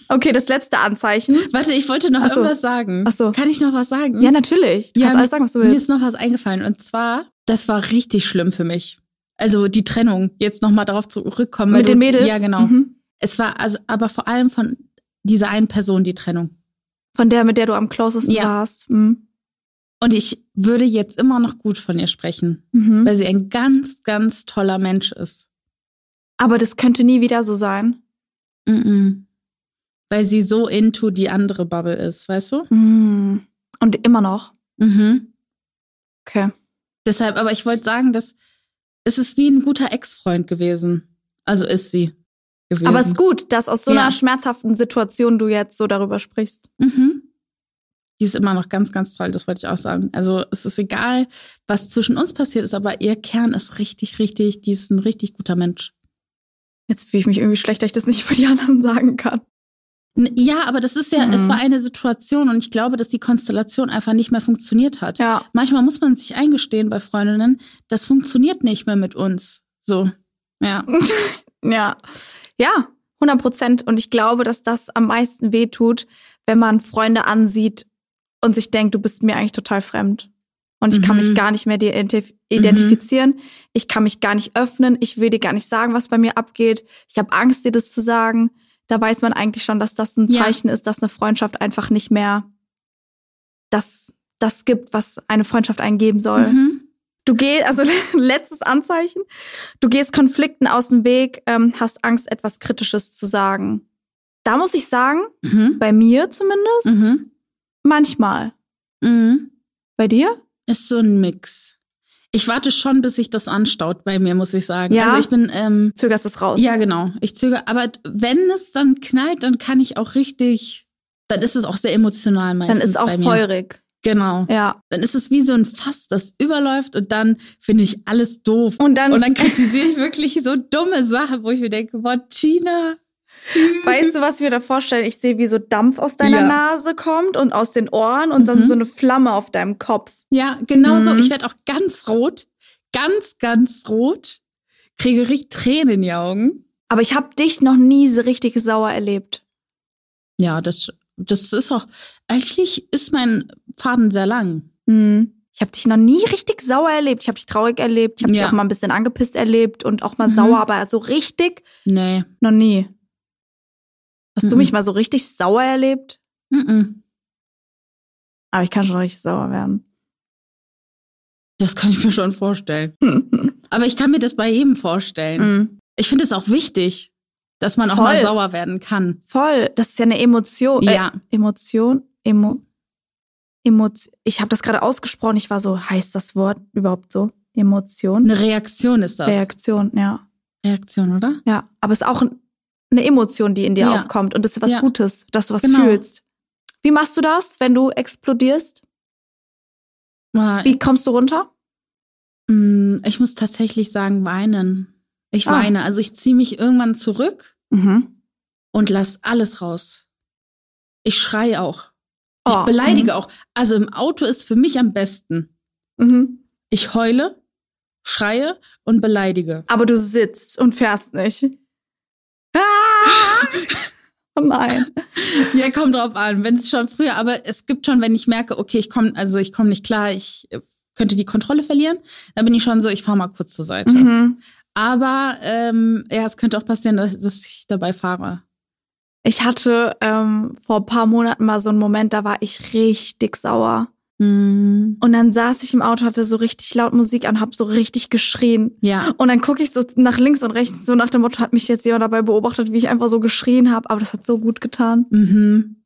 okay, das letzte Anzeichen. Warte, ich wollte noch so. irgendwas sagen. Ach so. Kann ich noch was sagen? Ja, natürlich. Du ja, kannst alles sagen, was du willst. Mir ist noch was eingefallen. Und zwar, das war richtig schlimm für mich. Also die Trennung. Jetzt nochmal darauf zurückkommen. Mit den Mädels? Ja, genau. Mhm. Es war also, aber vor allem von dieser einen Person die Trennung. Von der, mit der du am closesten ja. warst. Mhm. Und ich würde jetzt immer noch gut von ihr sprechen, mhm. weil sie ein ganz, ganz toller Mensch ist. Aber das könnte nie wieder so sein. Mhm. Weil sie so into die andere Bubble ist, weißt du? Mhm. Und immer noch. Mhm. Okay. Deshalb, aber ich wollte sagen, dass es ist wie ein guter Ex-Freund gewesen. Also ist sie gewesen. Aber es ist gut, dass aus so einer ja. schmerzhaften Situation du jetzt so darüber sprichst. Mhm. Die ist immer noch ganz, ganz toll, das wollte ich auch sagen. Also es ist egal, was zwischen uns passiert ist, aber ihr Kern ist richtig, richtig, die ist ein richtig guter Mensch. Jetzt fühle ich mich irgendwie schlecht, dass ich das nicht für die anderen sagen kann. Ja, aber das ist ja, mhm. es war eine Situation und ich glaube, dass die Konstellation einfach nicht mehr funktioniert hat. Ja. Manchmal muss man sich eingestehen bei Freundinnen, das funktioniert nicht mehr mit uns. So, ja. ja. Ja, 100 Prozent. Und ich glaube, dass das am meisten wehtut, wenn man Freunde ansieht und sich denkt, du bist mir eigentlich total fremd. Und ich mhm. kann mich mhm. gar nicht mehr dir identifizieren. Mhm. Ich kann mich gar nicht öffnen. Ich will dir gar nicht sagen, was bei mir abgeht. Ich habe Angst, dir das zu sagen. Da weiß man eigentlich schon, dass das ein Zeichen ja. ist, dass eine Freundschaft einfach nicht mehr das, das gibt, was eine Freundschaft eingeben soll. Mhm. Du gehst, also letztes Anzeichen, du gehst Konflikten aus dem Weg, ähm, hast Angst, etwas Kritisches zu sagen. Da muss ich sagen, mhm. bei mir zumindest, mhm. Manchmal. Mhm. Bei dir? Ist so ein Mix. Ich warte schon, bis sich das anstaut bei mir, muss ich sagen. Ja? Also ich bin ähm, zögerst es raus. Ja, genau. Ich zögere, aber wenn es dann knallt, dann kann ich auch richtig. Dann ist es auch sehr emotional meistens. Dann ist es auch feurig. Genau. Ja. Dann ist es wie so ein Fass, das überläuft und dann finde ich alles doof. Und dann, und dann kritisiere ich wirklich so dumme Sachen, wo ich mir denke, boah, Gina. Weißt du, was ich mir da vorstelle? Ich sehe, wie so Dampf aus deiner ja. Nase kommt und aus den Ohren und mhm. dann so eine Flamme auf deinem Kopf. Ja, genau mhm. so. Ich werde auch ganz rot. Ganz, ganz rot. Kriege richtig Tränen in die Augen. Aber ich habe dich noch nie so richtig sauer erlebt. Ja, das das ist auch, eigentlich ist mein Faden sehr lang. Mhm. Ich habe dich noch nie richtig sauer erlebt. Ich habe dich traurig erlebt. Ich habe ja. dich auch mal ein bisschen angepisst erlebt und auch mal mhm. sauer, aber so richtig? Nee. Noch nie. Hast mhm. du mich mal so richtig sauer erlebt? Mhm. Aber ich kann schon richtig sauer werden. Das kann ich mir schon vorstellen. aber ich kann mir das bei jedem vorstellen. Mhm. Ich finde es auch wichtig. Dass man Voll. auch mal sauer werden kann. Voll. Das ist ja eine Emotion. Ja. Äh, Emotion. Emo. Emotion. Ich habe das gerade ausgesprochen. Ich war so, heißt das Wort überhaupt so? Emotion? Eine Reaktion ist das. Reaktion, ja. Reaktion, oder? Ja. Aber es ist auch eine Emotion, die in dir ja. aufkommt. Und das ist was ja. Gutes, dass du was genau. fühlst. Wie machst du das, wenn du explodierst? Mal Wie kommst du runter? Mm, ich muss tatsächlich sagen, weinen. Ich ah. weine. Also ich ziehe mich irgendwann zurück mhm. und lass alles raus. Ich schreie auch. Ich oh, beleidige mh. auch. Also im Auto ist für mich am besten. Mhm. Ich heule, schreie und beleidige. Aber du sitzt und fährst nicht. Oh nein. Ja, kommt drauf an. Wenn es schon früher, aber es gibt schon, wenn ich merke, okay, ich komme, also ich komme nicht klar, ich könnte die Kontrolle verlieren, dann bin ich schon so, ich fahre mal kurz zur Seite. Mhm. Aber ähm, ja, es könnte auch passieren, dass, dass ich dabei fahre. Ich hatte ähm, vor ein paar Monaten mal so einen Moment, da war ich richtig sauer. Mhm. Und dann saß ich im Auto, hatte so richtig laut Musik an, hab so richtig geschrien. Ja. Und dann gucke ich so nach links und rechts, so nach dem Motto, hat mich jetzt jemand dabei beobachtet, wie ich einfach so geschrien habe. Aber das hat so gut getan. Mhm.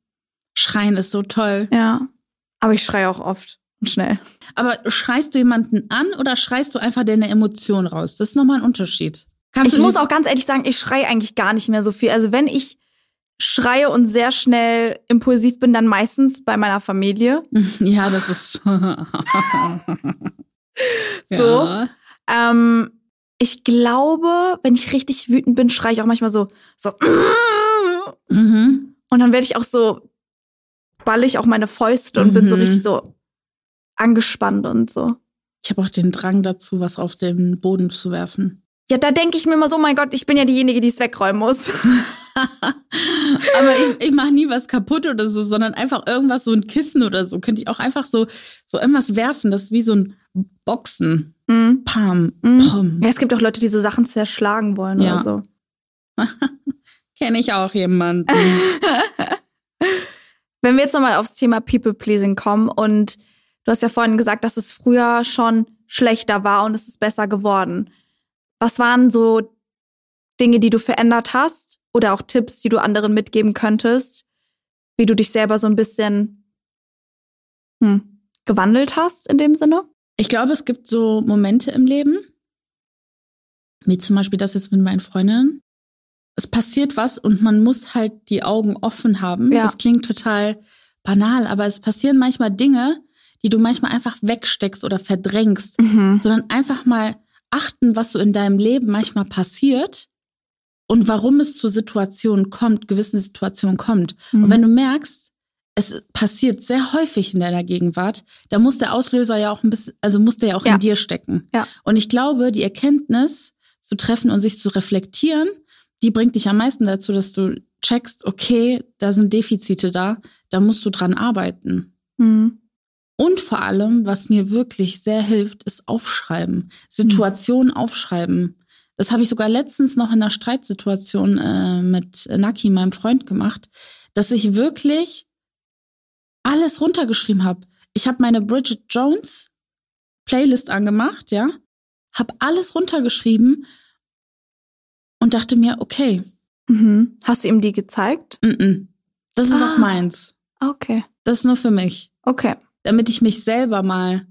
Schreien ist so toll. Ja. Aber ich schreie auch oft und schnell. Aber schreist du jemanden an oder schreist du einfach deine Emotion raus? Das ist nochmal ein Unterschied. Kannst ich muss auch ganz ehrlich sagen, ich schreie eigentlich gar nicht mehr so viel. Also wenn ich schreie und sehr schnell impulsiv bin, dann meistens bei meiner Familie. Ja, das ist so. Ja. Ähm, ich glaube, wenn ich richtig wütend bin, schreie ich auch manchmal so, so. Mhm. Und dann werde ich auch so, ball ich auch meine Fäuste und mhm. bin so mhm. richtig so angespannt und so. Ich habe auch den Drang dazu, was auf den Boden zu werfen. Ja, da denke ich mir immer so, mein Gott, ich bin ja diejenige, die es wegräumen muss. Aber ich, ich mache nie was kaputt oder so, sondern einfach irgendwas, so ein Kissen oder so. Könnte ich auch einfach so, so irgendwas werfen. Das ist wie so ein Boxen. Mm. Pam. Mm. Ja, es gibt auch Leute, die so Sachen zerschlagen wollen ja. oder so. Kenne ich auch jemanden. Wenn wir jetzt nochmal aufs Thema People-Pleasing kommen und du hast ja vorhin gesagt, dass es früher schon schlechter war und es ist besser geworden. Was waren so Dinge, die du verändert hast oder auch Tipps, die du anderen mitgeben könntest, wie du dich selber so ein bisschen hm, gewandelt hast in dem Sinne? Ich glaube, es gibt so Momente im Leben, wie zum Beispiel das jetzt mit meinen Freundinnen. Es passiert was und man muss halt die Augen offen haben. Ja. Das klingt total banal, aber es passieren manchmal Dinge, die du manchmal einfach wegsteckst oder verdrängst, mhm. sondern einfach mal achten, was so in deinem Leben manchmal passiert und warum es zu Situationen kommt, gewissen Situationen kommt. Mhm. Und wenn du merkst, es passiert sehr häufig in deiner Gegenwart, da muss der Auslöser ja auch ein bisschen, also muss der ja auch ja. in dir stecken. Ja. Und ich glaube, die Erkenntnis zu treffen und sich zu reflektieren, die bringt dich am meisten dazu, dass du checkst, okay, da sind Defizite da, da musst du dran arbeiten. Mhm. Und vor allem, was mir wirklich sehr hilft, ist aufschreiben. Situationen aufschreiben. Das habe ich sogar letztens noch in einer Streitsituation äh, mit Naki, meinem Freund, gemacht, dass ich wirklich alles runtergeschrieben habe. Ich habe meine Bridget Jones Playlist angemacht, ja, habe alles runtergeschrieben und dachte mir, okay. Mhm. Hast du ihm die gezeigt? Mm -mm. Das ist ah. auch meins. Okay. Das ist nur für mich. Okay. Damit ich mich selber mal,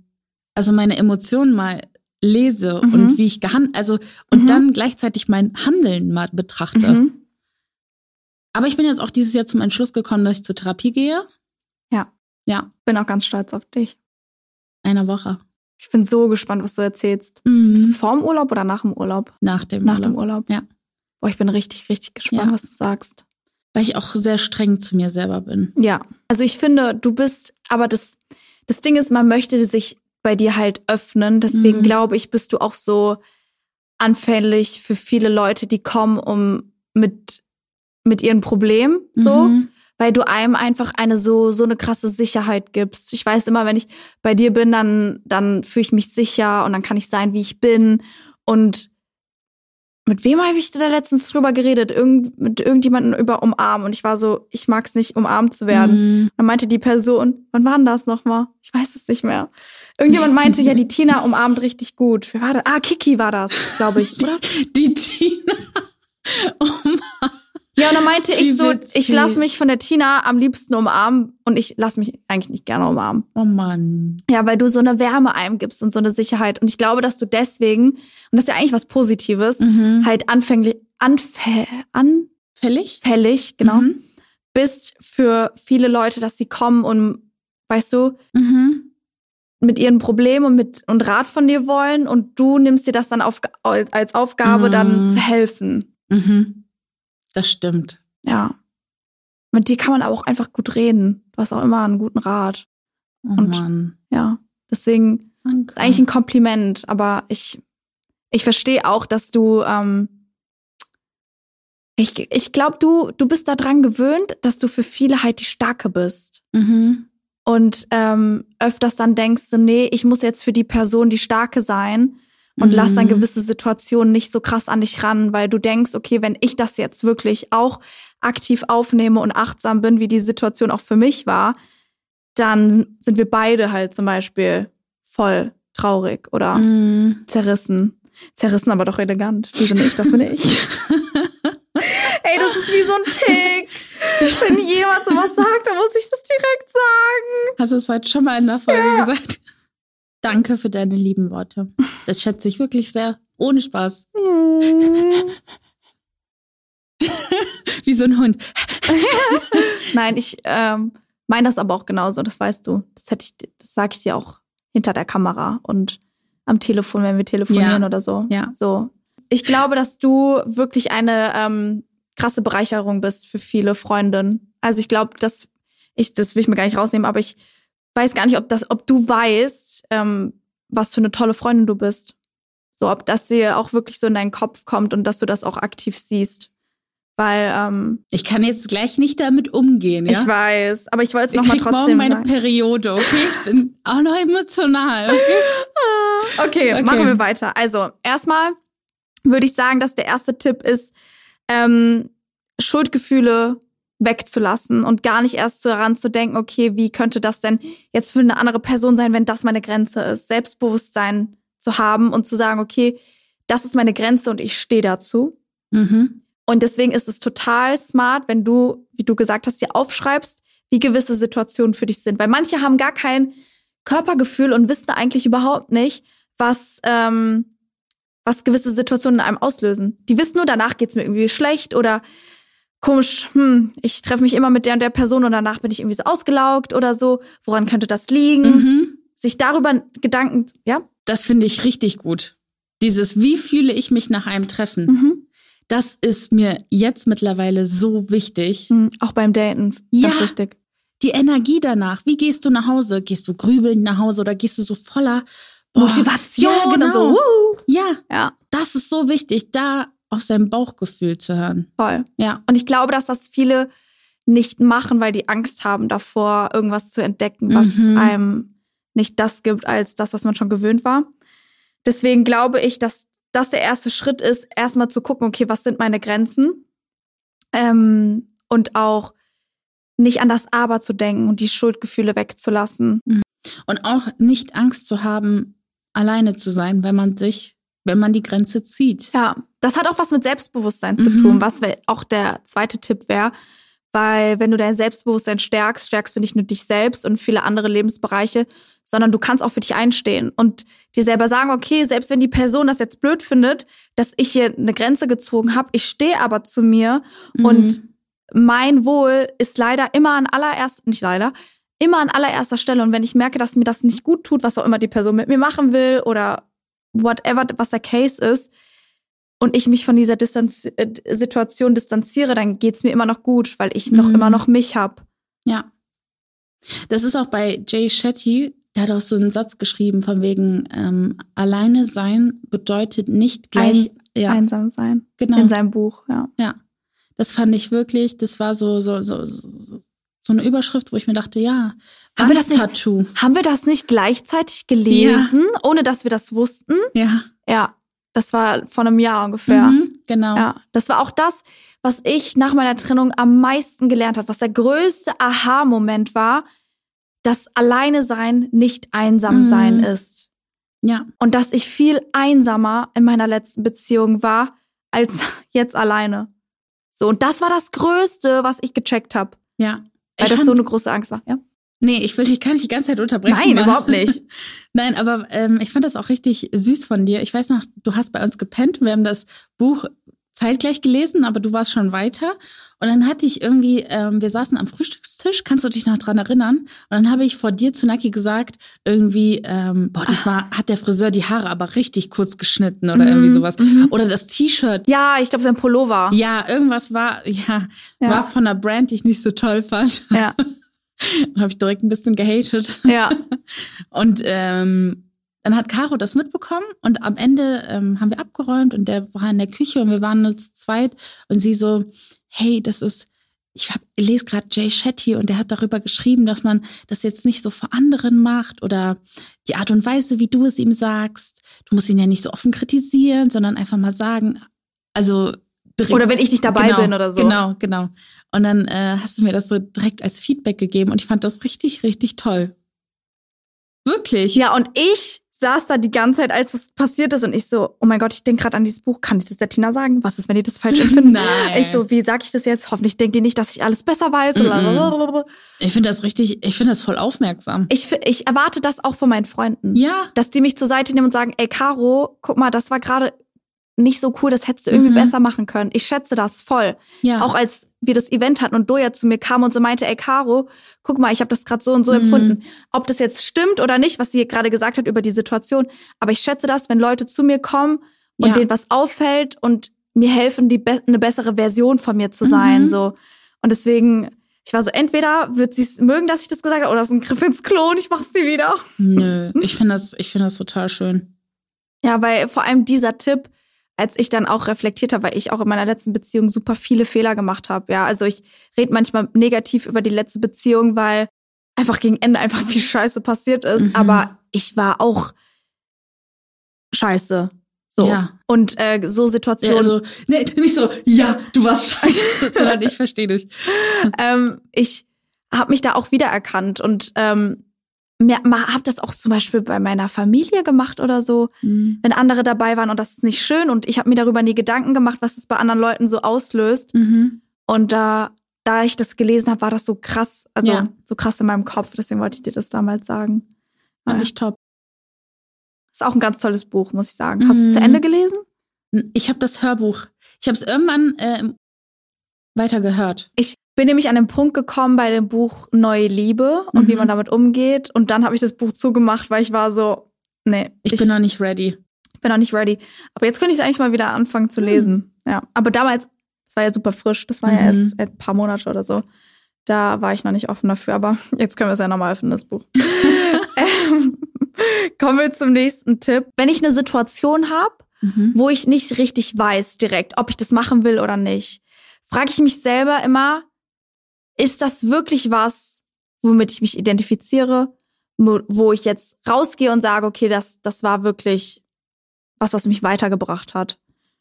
also meine Emotionen mal lese mhm. und wie ich gehandelt, also und mhm. dann gleichzeitig mein Handeln mal betrachte. Mhm. Aber ich bin jetzt auch dieses Jahr zum Entschluss gekommen, dass ich zur Therapie gehe. Ja. Ja. Bin auch ganz stolz auf dich. Eine Woche. Ich bin so gespannt, was du erzählst. Mhm. Ist es vor dem Urlaub oder nach dem Urlaub? Nach dem nach Urlaub. Dem Urlaub. Ja. Boah, ich bin richtig, richtig gespannt, ja. was du sagst. Weil ich auch sehr streng zu mir selber bin. Ja. Also ich finde, du bist, aber das, das Ding ist, man möchte sich bei dir halt öffnen. Deswegen mhm. glaube ich, bist du auch so anfällig für viele Leute, die kommen, um mit, mit ihren Problemen, so. Mhm. Weil du einem einfach eine so, so eine krasse Sicherheit gibst. Ich weiß immer, wenn ich bei dir bin, dann, dann fühle ich mich sicher und dann kann ich sein, wie ich bin. Und mit wem habe ich da letztens drüber geredet? Irgend, mit irgendjemandem über Umarmen. Und ich war so, ich mag es nicht, umarmt zu werden. Mhm. Dann meinte die Person, wann war denn das nochmal? Ich weiß es nicht mehr. Irgendjemand meinte, ja, die Tina umarmt richtig gut. Wer war das? Ah, Kiki war das, glaube ich, oder? Die Tina umarmt. Ja, und dann meinte Wie ich so, witzig. ich lasse mich von der Tina am liebsten umarmen und ich lasse mich eigentlich nicht gerne umarmen. Oh Mann. Ja, weil du so eine Wärme einem gibst und so eine Sicherheit. Und ich glaube, dass du deswegen, und das ist ja eigentlich was Positives, mhm. halt anfänglich, anfä, anfällig, fällig, genau, mhm. bist für viele Leute, dass sie kommen und, weißt du, mhm. Mit ihren Problemen und mit und Rat von dir wollen und du nimmst dir das dann auf, als Aufgabe, mhm. dann zu helfen. Mhm. Das stimmt. Ja. Mit dir kann man aber auch einfach gut reden. Du hast auch immer einen guten Rat. Oh und Mann. ja, deswegen Danke. ist eigentlich ein Kompliment, aber ich, ich verstehe auch, dass du, ähm, ich, ich glaube, du, du bist daran gewöhnt, dass du für viele halt die Starke bist. Mhm. Und ähm, öfters dann denkst du, nee, ich muss jetzt für die Person die Starke sein und mhm. lass dann gewisse Situationen nicht so krass an dich ran, weil du denkst, okay, wenn ich das jetzt wirklich auch aktiv aufnehme und achtsam bin, wie die Situation auch für mich war, dann sind wir beide halt zum Beispiel voll traurig oder mm. zerrissen. Zerrissen, aber doch elegant. Wieso nicht? Das bin ich. Ey, das ist wie so ein Tick. Wenn jemand sowas sagt, dann muss ich das direkt sagen. Hast du es heute schon mal in der Folge ja. gesagt? Danke für deine lieben Worte. Das schätze ich wirklich sehr. Ohne Spaß. Mm. wie so ein Hund. Nein, ich ähm, meine das aber auch genauso, das weißt du. Das hätte ich, das sage ich dir auch hinter der Kamera und am Telefon, wenn wir telefonieren ja. oder so. Ja. So. Ich glaube, dass du wirklich eine ähm, krasse Bereicherung bist für viele Freundinnen. Also ich glaube, dass ich, das will ich mir gar nicht rausnehmen, aber ich weiß gar nicht, ob das, ob du weißt, ähm, was für eine tolle Freundin du bist. So, ob das dir auch wirklich so in deinen Kopf kommt und dass du das auch aktiv siehst. Weil ähm, ich kann jetzt gleich nicht damit umgehen, ja. Ich weiß, aber ich wollte es nochmal trotzdem morgen meine sagen. Periode, okay? Ich bin auch noch emotional, okay? okay? okay, machen wir weiter. Also erstmal würde ich sagen, dass der erste Tipp ist, ähm, Schuldgefühle wegzulassen und gar nicht erst daran zu denken, okay, wie könnte das denn jetzt für eine andere Person sein, wenn das meine Grenze ist? Selbstbewusstsein zu haben und zu sagen, okay, das ist meine Grenze und ich stehe dazu. Mhm. Und deswegen ist es total smart, wenn du, wie du gesagt hast, dir aufschreibst, wie gewisse Situationen für dich sind. Weil manche haben gar kein Körpergefühl und wissen eigentlich überhaupt nicht, was, ähm, was gewisse Situationen in einem auslösen. Die wissen nur, danach geht's mir irgendwie schlecht oder komisch, hm, ich treffe mich immer mit der und der Person und danach bin ich irgendwie so ausgelaugt oder so. Woran könnte das liegen? Mhm. Sich darüber Gedanken, ja? Das finde ich richtig gut. Dieses, wie fühle ich mich nach einem Treffen? Mhm. Das ist mir jetzt mittlerweile so wichtig. Mhm, auch beim Daten. Ja. Ganz wichtig. Die Energie danach. Wie gehst du nach Hause? Gehst du grübelnd nach Hause oder gehst du so voller boah, Motivation ja, genau. und so? Uh. Ja, ja. Das ist so wichtig, da auf sein Bauchgefühl zu hören. Voll. Ja. Und ich glaube, dass das viele nicht machen, weil die Angst haben davor, irgendwas zu entdecken, was mhm. einem nicht das gibt als das, was man schon gewöhnt war. Deswegen glaube ich, dass das der erste Schritt ist, erstmal zu gucken, okay, was sind meine Grenzen? Ähm, und auch nicht an das Aber zu denken und die Schuldgefühle wegzulassen. Mhm. Und auch nicht Angst zu haben, alleine zu sein, wenn man sich, wenn man die Grenze zieht. Ja, das hat auch was mit Selbstbewusstsein zu mhm. tun, was auch der zweite Tipp wäre. Weil wenn du dein Selbstbewusstsein stärkst, stärkst du nicht nur dich selbst und viele andere Lebensbereiche, sondern du kannst auch für dich einstehen und dir selber sagen, okay, selbst wenn die Person das jetzt blöd findet, dass ich hier eine Grenze gezogen habe, ich stehe aber zu mir mhm. und mein Wohl ist leider immer an allererster, nicht leider, immer an allererster Stelle. Und wenn ich merke, dass mir das nicht gut tut, was auch immer die Person mit mir machen will oder whatever, was der Case ist, und ich mich von dieser Distanz äh, Situation distanziere, dann geht's mir immer noch gut, weil ich noch mhm. immer noch mich hab. Ja. Das ist auch bei Jay Shetty, der hat auch so einen Satz geschrieben von wegen ähm, alleine sein bedeutet nicht gleich Ein, ja. einsam sein. Genau. In seinem Buch, ja. Ja. Das fand ich wirklich, das war so so so so, so eine Überschrift, wo ich mir dachte, ja, haben wir das nicht. Haben wir das nicht gleichzeitig gelesen, ja. ohne dass wir das wussten? Ja. Ja. Das war vor einem Jahr ungefähr. Mhm, genau. Ja, das war auch das, was ich nach meiner Trennung am meisten gelernt habe, was der größte Aha-Moment war, dass alleine sein nicht einsam mhm. sein ist. Ja. Und dass ich viel einsamer in meiner letzten Beziehung war als jetzt alleine. So, und das war das Größte, was ich gecheckt habe. Ja. Weil ich das so eine große Angst war, ja. Nee, ich will dich gar nicht die ganze Zeit unterbrechen. Nein, Mann. überhaupt nicht. Nein, aber ähm, ich fand das auch richtig süß von dir. Ich weiß noch, du hast bei uns gepennt. Wir haben das Buch zeitgleich gelesen, aber du warst schon weiter. Und dann hatte ich irgendwie, ähm, wir saßen am Frühstückstisch, kannst du dich noch dran erinnern? Und dann habe ich vor dir zu Naki gesagt, irgendwie, ähm, boah, diesmal hat der Friseur die Haare aber richtig kurz geschnitten oder mhm. irgendwie sowas. Mhm. Oder das T-Shirt. Ja, ich glaube, sein Pullover. Ja, irgendwas war, ja, ja, war von einer Brand, die ich nicht so toll fand. Ja. habe ich direkt ein bisschen gehatet. Ja. Und ähm, dann hat Caro das mitbekommen und am Ende ähm, haben wir abgeräumt und der war in der Küche und wir waren nur zu zweit und sie so, hey, das ist, ich, hab, lese gerade Jay Shetty und der hat darüber geschrieben, dass man das jetzt nicht so vor anderen macht oder die Art und Weise, wie du es ihm sagst. Du musst ihn ja nicht so offen kritisieren, sondern einfach mal sagen, also direkt, Oder wenn ich nicht dabei genau, bin oder so. Genau, genau. Und dann äh, hast du mir das so direkt als Feedback gegeben und ich fand das richtig, richtig toll. Wirklich. Ja, und ich saß da die ganze Zeit, als es passiert ist und ich so, oh mein Gott, ich denke gerade an dieses Buch, kann ich das der Tina sagen? Was ist, wenn die das falsch empfinden? Nein. Ich so, wie sag ich das jetzt? Hoffentlich denkt die nicht, dass ich alles besser weiß. Mm -mm. Ich finde das richtig, ich finde das voll aufmerksam. Ich, ich erwarte das auch von meinen Freunden. Ja. Dass die mich zur Seite nehmen und sagen, ey Caro, guck mal, das war gerade nicht so cool, das hättest du irgendwie mhm. besser machen können. Ich schätze das voll. Ja. Auch als wir das Event hatten und Doja zu mir kam und so meinte, ey Caro, guck mal, ich habe das gerade so und so mhm. empfunden. Ob das jetzt stimmt oder nicht, was sie gerade gesagt hat über die Situation, aber ich schätze das, wenn Leute zu mir kommen und ja. denen was auffällt und mir helfen, die be eine bessere Version von mir zu sein, mhm. so. Und deswegen ich war so, entweder wird sie es mögen, dass ich das gesagt habe, oder es ist ein Griff ins Klo und ich mach sie wieder. Nö, ich finde das, ich finde das total schön. Ja, weil vor allem dieser Tipp, als ich dann auch reflektiert habe, weil ich auch in meiner letzten Beziehung super viele Fehler gemacht habe. Ja, also ich rede manchmal negativ über die letzte Beziehung, weil einfach gegen Ende einfach viel Scheiße passiert ist. Mhm. Aber ich war auch scheiße. So. Ja. Und äh, so Situationen. Ja, also, nee, nicht so, ja, du warst scheiße, sondern ich verstehe dich. ähm, ich habe mich da auch wiedererkannt und ähm, habe das auch zum Beispiel bei meiner Familie gemacht oder so, mhm. wenn andere dabei waren und das ist nicht schön und ich habe mir darüber nie Gedanken gemacht, was es bei anderen Leuten so auslöst. Mhm. Und da, da ich das gelesen habe, war das so krass, also ja. so krass in meinem Kopf. Deswegen wollte ich dir das damals sagen. Fand ja. ich top. Ist auch ein ganz tolles Buch, muss ich sagen. Hast du es zu mhm. Ende gelesen? Ich habe das Hörbuch. Ich habe es irgendwann äh, weiter gehört. Ich bin nämlich an den Punkt gekommen bei dem Buch Neue Liebe und mhm. wie man damit umgeht. Und dann habe ich das Buch zugemacht, weil ich war so, nee. Ich, ich bin noch nicht ready. Ich bin noch nicht ready. Aber jetzt könnte ich es eigentlich mal wieder anfangen zu lesen. Mhm. Ja. Aber damals, das war ja super frisch. Das war mhm. ja erst ein paar Monate oder so. Da war ich noch nicht offen dafür. Aber jetzt können wir es ja nochmal öffnen, das Buch. ähm, kommen wir zum nächsten Tipp. Wenn ich eine Situation habe, mhm. wo ich nicht richtig weiß direkt, ob ich das machen will oder nicht, frage ich mich selber immer, ist das wirklich was, womit ich mich identifiziere, wo ich jetzt rausgehe und sage, okay, das, das war wirklich was, was mich weitergebracht hat.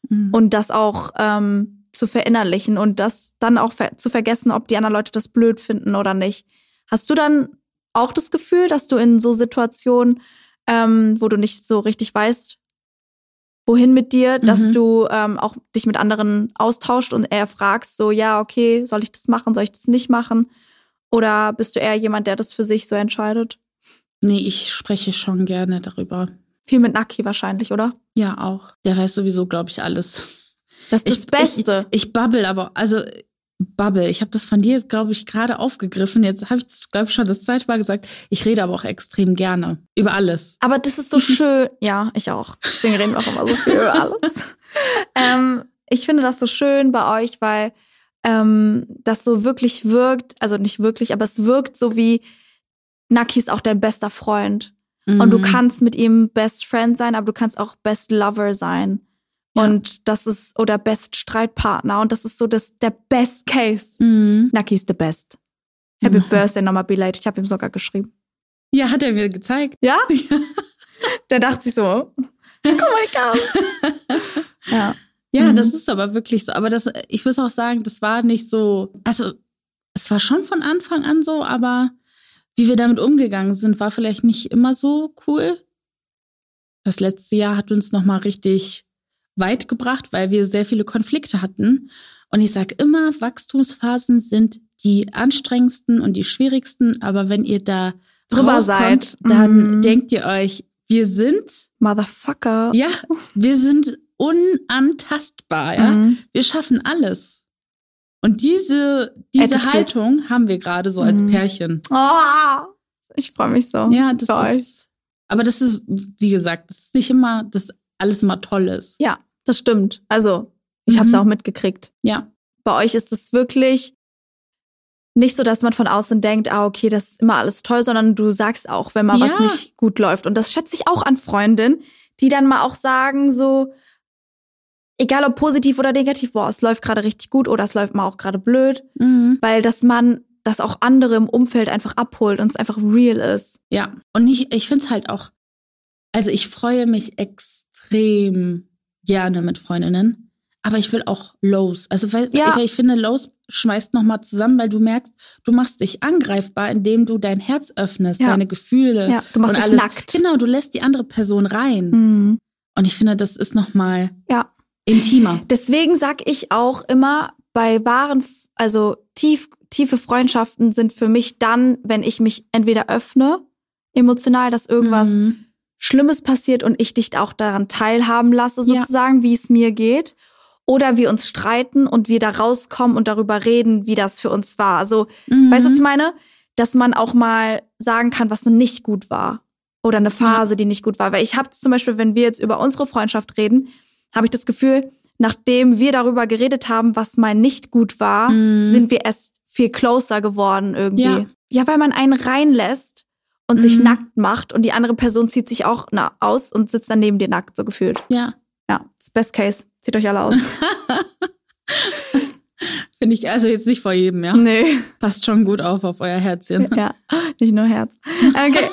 Mhm. Und das auch ähm, zu verinnerlichen und das dann auch ver zu vergessen, ob die anderen Leute das blöd finden oder nicht. Hast du dann auch das Gefühl, dass du in so Situationen, ähm, wo du nicht so richtig weißt, wohin mit dir, dass mhm. du ähm, auch dich mit anderen austauscht und eher fragst, so, ja, okay, soll ich das machen, soll ich das nicht machen? Oder bist du eher jemand, der das für sich so entscheidet? Nee, ich spreche schon gerne darüber. Viel mit Naki wahrscheinlich, oder? Ja, auch. Der weiß sowieso, glaube ich, alles. Das ist das ich, Beste. Ich, ich babbel aber, also Bubble. Ich habe das von dir, glaube ich, gerade aufgegriffen. Jetzt habe ich das, glaube ich, schon das zweite Mal gesagt. Ich rede aber auch extrem gerne über alles. Aber das ist so schön. Ja, ich auch. Deswegen reden wir auch immer so viel über alles. ähm, ich finde das so schön bei euch, weil ähm, das so wirklich wirkt. Also nicht wirklich, aber es wirkt so wie Naki ist auch dein bester Freund. Mhm. Und du mhm. kannst mit ihm Best Friend sein, aber du kannst auch Best Lover sein. Ja. Und das ist, oder Best Streitpartner. Und das ist so das, der Best Case. Mhm. Naki ist the best. Happy mhm. Birthday nochmal belated. Ich habe ihm sogar geschrieben. Ja, hat er mir gezeigt. Ja? der dachte sich so, guck mal, ich ja. Ja, mhm. das ist aber wirklich so. Aber das, ich muss auch sagen, das war nicht so, also es war schon von Anfang an so, aber wie wir damit umgegangen sind, war vielleicht nicht immer so cool. Das letzte Jahr hat uns nochmal richtig weit gebracht, weil wir sehr viele Konflikte hatten. Und ich sage immer, Wachstumsphasen sind die anstrengendsten und die schwierigsten. Aber wenn ihr da drüber seid, dann mm. denkt ihr euch, wir sind Motherfucker. Ja, wir sind unantastbar, ja. Mhm. Wir schaffen alles. Und diese, diese Attitude. Haltung haben wir gerade so als Mhm. Pärchen. Oh, ich freue mich so. Ja, das für euch. ist. Aber das ist, wie gesagt, das ist nicht immer, dass alles immer toll ist. Ja, das stimmt. Also, ich habe es Mhm. auch mitgekriegt. Ja. Bei euch ist es wirklich nicht so, dass man von außen denkt, ah, okay, das ist immer alles toll, sondern du sagst auch, wenn mal was Ja. nicht gut läuft. Und das schätze ich auch an Freundinnen, die dann mal auch sagen, so, egal ob positiv oder negativ, boah, es läuft gerade richtig gut oder es läuft mal auch gerade blöd, Mhm. weil dass man das auch andere im Umfeld einfach abholt und es einfach real ist. Ja. Und ich, ich finde es halt auch, also ich freue mich extrem gerne mit Freundinnen, aber ich will auch Lows. Also weil, Ja. weil ich finde, Lows schmeißt nochmal zusammen, weil du merkst, du machst dich angreifbar, indem du dein Herz öffnest, Ja. deine Gefühle. Ja, du machst und dich alles. nackt. Genau, du lässt die andere Person rein. Mhm. Und ich finde, das ist nochmal Ja. intimer. Deswegen sag ich auch immer, bei wahren, also tief, tiefe Freundschaften sind für mich dann, wenn ich mich entweder öffne, emotional, dass irgendwas Mhm. Schlimmes passiert und ich dich auch daran teilhaben lasse, Ja. sozusagen, wie es mir geht. Oder wir uns streiten und wir da rauskommen und darüber reden, wie das für uns war. Also, Mhm. weißt du, was ich meine? Dass man auch mal sagen kann, was nicht gut war. Oder eine Phase, die nicht gut war. Weil ich habe zum Beispiel, wenn wir jetzt über unsere Freundschaft reden, habe ich das Gefühl, nachdem wir darüber geredet haben, was mal nicht gut war, Mhm. sind wir erst viel closer geworden irgendwie. Ja. Ja, weil man einen reinlässt und sich Mhm. nackt macht und die andere Person zieht sich auch na, aus und sitzt dann neben dir nackt, so gefühlt. Ja, Ja, das Best Case. Zieht euch alle aus. finde ich, also jetzt nicht vor jedem, ja. nee. Passt schon gut auf auf euer Herzchen. Ja, nicht nur Herz. Okay.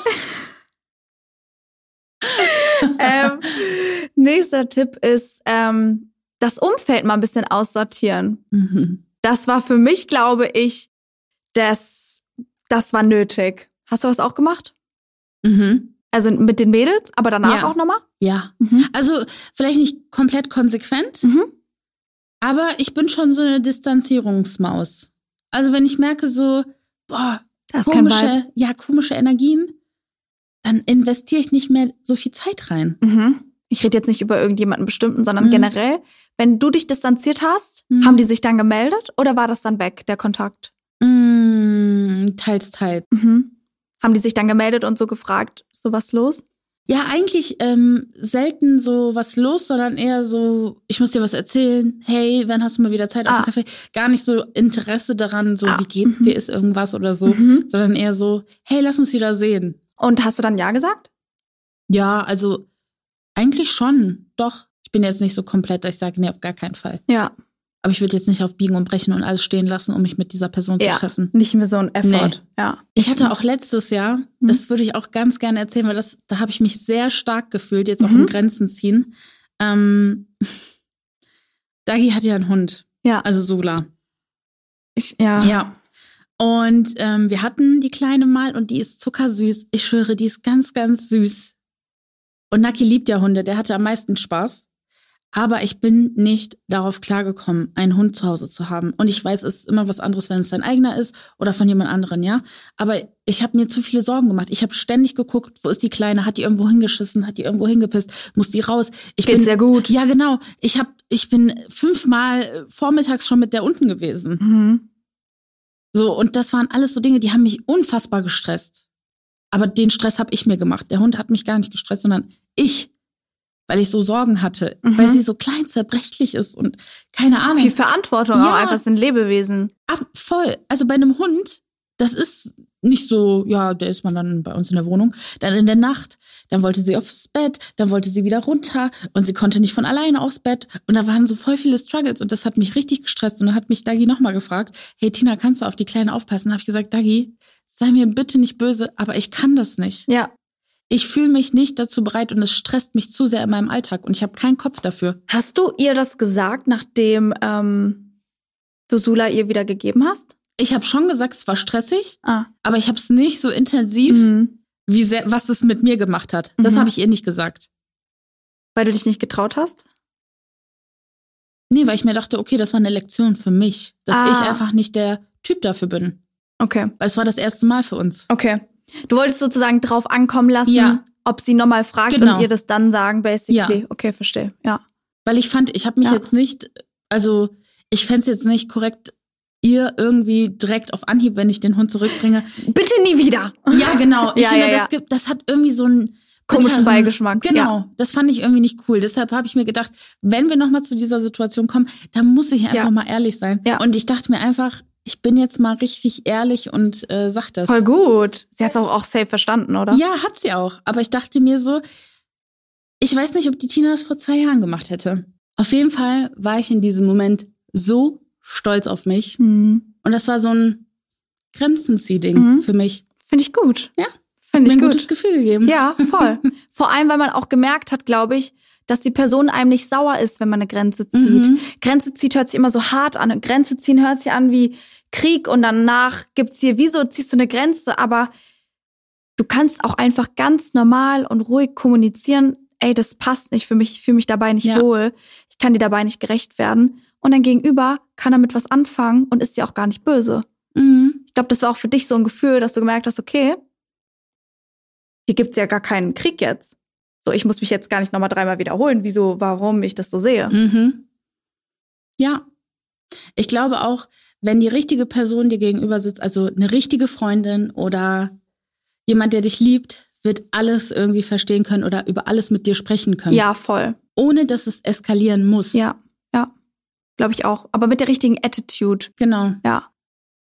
ähm, nächster Tipp ist, ähm, das Umfeld mal ein bisschen aussortieren. Mhm. Das war für mich, glaube ich, das, das war nötig. Hast du das auch gemacht? Mhm. Also mit den Mädels, aber danach Ja. auch nochmal? Ja. Mhm. Also vielleicht nicht komplett konsequent, Mhm. aber ich bin schon so eine Distanzierungsmaus. Also wenn ich merke so, boah, komische, ja, komische Energien, dann investiere ich nicht mehr so viel Zeit rein. Mhm. Ich rede jetzt nicht über irgendjemanden bestimmten, sondern Mhm. generell. Wenn du dich distanziert hast, Mhm. haben die sich dann gemeldet oder war das dann weg, der Kontakt? Mm, teils, teils. Mhm. Haben die sich dann gemeldet und so gefragt, so was los? Ja, eigentlich ähm, selten so was los, sondern eher so, ich muss dir was erzählen. Hey, wann hast du mal wieder Zeit auf Ah. einen Kaffee? Gar nicht so Interesse daran, so Ah, wie geht's mhm. dir, ist irgendwas oder so, Mhm. sondern eher so, hey, lass uns wieder sehen. Und hast du dann Ja gesagt? Ja, also eigentlich schon, doch. Ich bin jetzt nicht so komplett, dass ich sage, nee, auf gar keinen Fall. Ja. Aber ich würde jetzt nicht auf Biegen und Brechen und alles stehen lassen, um mich mit dieser Person Ja. zu treffen. Nicht mehr so ein Effort. Nee. Ja. Ich hatte auch letztes Jahr, Mhm. das würde ich auch ganz gerne erzählen, weil das, da habe ich mich sehr stark gefühlt, jetzt auch Mhm. im Grenzen ziehen. Ähm, Dagi hat ja einen Hund, Ja. also Sula. Ich, ja. Ja. Und ähm, wir hatten die Kleine mal und die ist zuckersüß. Ich schwöre, die ist ganz, ganz süß. Und Naki liebt ja Hunde, der hatte am meisten Spaß. Aber ich bin nicht darauf klargekommen, einen Hund zu Hause zu haben. Und ich weiß, es ist immer was anderes, wenn es dein eigener ist oder von jemand anderen, ja. Aber ich habe mir zu viele Sorgen gemacht. Ich habe ständig geguckt, wo ist die Kleine? Hat die irgendwo hingeschissen? Hat die irgendwo hingepisst? Muss die raus? Ich Geht's bin sehr gut. Ja, genau. Ich hab, ich bin fünfmal äh, vormittags schon mit der unten gewesen. Mhm. So, und das waren alles so Dinge, die haben mich unfassbar gestresst. Aber den Stress habe ich mir gemacht. Der Hund hat mich gar nicht gestresst, sondern ich, weil ich so Sorgen hatte, Mhm. weil sie so klein zerbrechlich ist und keine Ahnung. Viel Verantwortung Ja. auch einfach, sind Lebewesen. Ab, voll. Also bei einem Hund, das ist nicht so, ja, der ist man dann bei uns in der Wohnung, dann in der Nacht, dann wollte sie aufs Bett, dann wollte sie wieder runter und sie konnte nicht von alleine aufs Bett und da waren so voll viele Struggles und das hat mich richtig gestresst und dann hat mich Dagi nochmal gefragt, hey Tina, kannst du auf die Kleine aufpassen? Da habe ich gesagt, Dagi, sei mir bitte nicht böse, aber ich kann das nicht. Ja. Ich fühle mich nicht dazu bereit und es stresst mich zu sehr in meinem Alltag und ich habe keinen Kopf dafür. Hast du ihr das gesagt, nachdem ähm, du Sula ihr wieder gegeben hast? Ich habe schon gesagt, es war stressig, Ah. aber ich habe es nicht so intensiv Mhm. wie sehr, was es mit mir gemacht hat. Das Mhm. habe ich ihr nicht gesagt. Weil du dich nicht getraut hast? Nee, weil ich mir dachte, okay, das war eine Lektion für mich, dass Ah. ich einfach nicht der Typ dafür bin. Okay. Weil es war das erste Mal für uns. Okay. Du wolltest sozusagen drauf ankommen lassen, Ja. ob sie nochmal fragt Genau. und ihr das dann sagen, basically. Ja. Okay, verstehe. Ja. Weil ich fand, ich habe mich Ja. jetzt nicht, also ich fände es jetzt nicht korrekt, ihr irgendwie direkt auf Anhieb, wenn ich den Hund zurückbringe. Bitte nie wieder. Ja, genau. Ich Ja, finde, das gibt, das hat irgendwie so einen Komischen Beigeschmack, Genau. Das fand ich irgendwie nicht cool. Deshalb habe ich mir gedacht, wenn wir nochmal zu dieser Situation kommen, dann muss ich einfach mal ehrlich sein. Ja. Und ich dachte mir einfach, ich bin jetzt mal richtig ehrlich und äh, sag das. Voll gut. Sie hat es auch, auch safe verstanden, oder? Ja, hat sie auch. Aber ich dachte mir so, ich weiß nicht, ob die Tina das vor zwei Jahren gemacht hätte. Auf jeden Fall war ich in diesem Moment so stolz auf mich. Mhm. Und das war so ein Grenzenzieh-Ding Mhm. für mich. Finde ich gut. Ja. Finde ich ein gutes gut. Gefühl gegeben. Ja, voll. Vor allem, weil man auch gemerkt hat, glaube ich, dass die Person einem nicht sauer ist, wenn man eine Grenze zieht. Mhm. Grenze zieht hört sich immer so hart an. Und Grenze ziehen hört sich an wie Krieg und danach gibt's hier, wieso ziehst du eine Grenze? Aber du kannst auch einfach ganz normal und ruhig kommunizieren, ey, das passt nicht für mich, ich fühle mich dabei nicht Ja. wohl, ich kann dir dabei nicht gerecht werden. Und dein Gegenüber kann damit was anfangen und ist dir auch gar nicht böse. Mhm. Ich glaube, das war auch für dich so ein Gefühl, dass du gemerkt hast, okay, hier gibt's ja gar keinen Krieg jetzt. So, ich muss mich jetzt gar nicht nochmal dreimal wiederholen, wieso, warum ich das so sehe. Mhm. Ja. Ich glaube auch, wenn die richtige Person dir gegenüber sitzt, also eine richtige Freundin oder jemand, der dich liebt, wird alles irgendwie verstehen können oder über alles mit dir sprechen können. Ja, voll. Ohne dass es eskalieren muss. Ja, ja. Glaube ich auch. Aber mit der richtigen Attitude. Genau. Ja.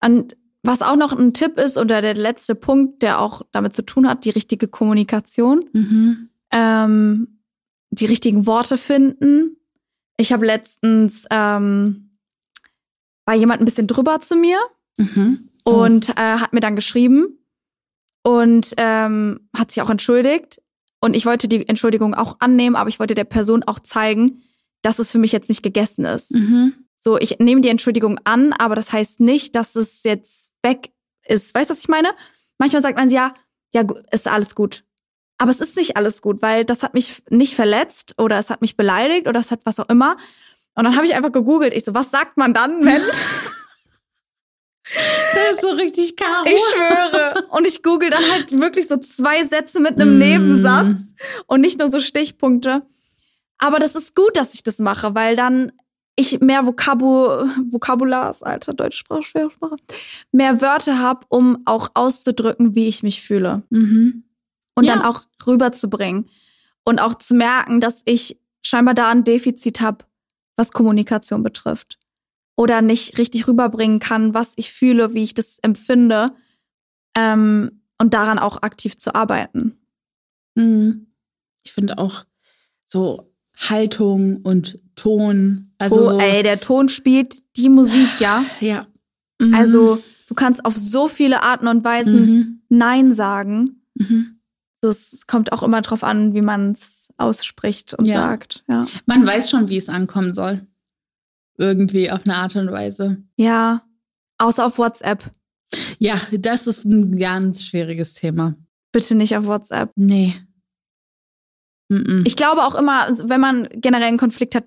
Und was auch noch ein Tipp ist oder der letzte Punkt, der auch damit zu tun hat, die richtige Kommunikation. Mhm. ähm, die richtigen Worte finden. Ich habe letztens ähm, war jemand ein bisschen drüber zu mir Mhm. und äh, hat mir dann geschrieben und ähm, hat sich auch entschuldigt. Und ich wollte die Entschuldigung auch annehmen, aber ich wollte der Person auch zeigen, dass es für mich jetzt nicht gegessen ist. Mhm. So, ich nehme die Entschuldigung an, aber das heißt nicht, dass es jetzt weg ist. Weißt du, was ich meine? Manchmal sagt man ja, ja, ist alles gut. Aber es ist nicht alles gut, weil das hat mich nicht verletzt oder es hat mich beleidigt oder es hat was auch immer. Und dann habe ich einfach gegoogelt. Ich so, was sagt man dann, wenn? Das ist so richtig Karo. Ich schwöre. Und ich google dann halt wirklich so zwei Sätze mit einem Mm. Nebensatz und nicht nur so Stichpunkte. Aber das ist gut, dass ich das mache, weil dann ich mehr Vokabu Vokabulars, alter deutsche Sprache, schwere Sprache, mehr Wörter habe, um auch auszudrücken, wie ich mich fühle Mhm. und Ja. dann auch rüberzubringen und auch zu merken, dass ich scheinbar da ein Defizit habe, was Kommunikation betrifft oder nicht richtig rüberbringen kann, was ich fühle, wie ich das empfinde ähm, und daran auch aktiv zu arbeiten. Mhm. Ich finde auch so Haltung und Ton. Also oh, so, ey, der Ton spielt die Musik, ja. ja. Mhm. Also du kannst auf so viele Arten und Weisen Mhm. Nein sagen. Mhm. Das kommt auch immer drauf an, wie man es ausspricht und Ja. sagt. Ja. Man weiß schon, wie es ankommen soll. Irgendwie auf eine Art und Weise. ja. Außer auf WhatsApp. Ja, das ist ein ganz schwieriges Thema. Bitte nicht auf WhatsApp. Nee. Ich glaube auch immer, wenn man generell einen Konflikt hat,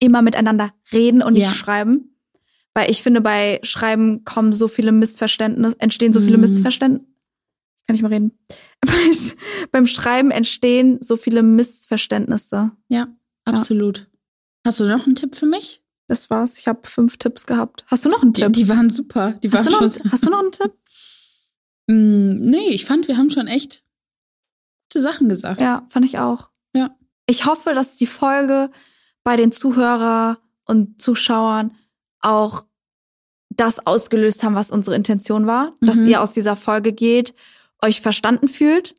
immer miteinander reden und nicht Ja. schreiben. Weil ich finde, bei Schreiben kommen so viele Missverständnisse, entstehen so viele Mhm. Missverständnisse. Kann ich mal reden. Bei- Beim Schreiben entstehen so viele Missverständnisse. ja, absolut. Hast du noch einen Tipp für mich? Das war's. Ich habe fünf Tipps gehabt. Hast du noch einen Die, Tipp? die waren super. Die waren hast, du noch, schon. einen- hast du noch einen Tipp? Mm, nee, ich fand, wir haben schon echt gute Sachen gesagt. Ja, fand ich auch. Ja. Ich hoffe, dass die Folge bei den Zuhörer und Zuschauern auch das ausgelöst haben, was unsere Intention war, dass Mhm. ihr aus dieser Folge geht, euch verstanden fühlt,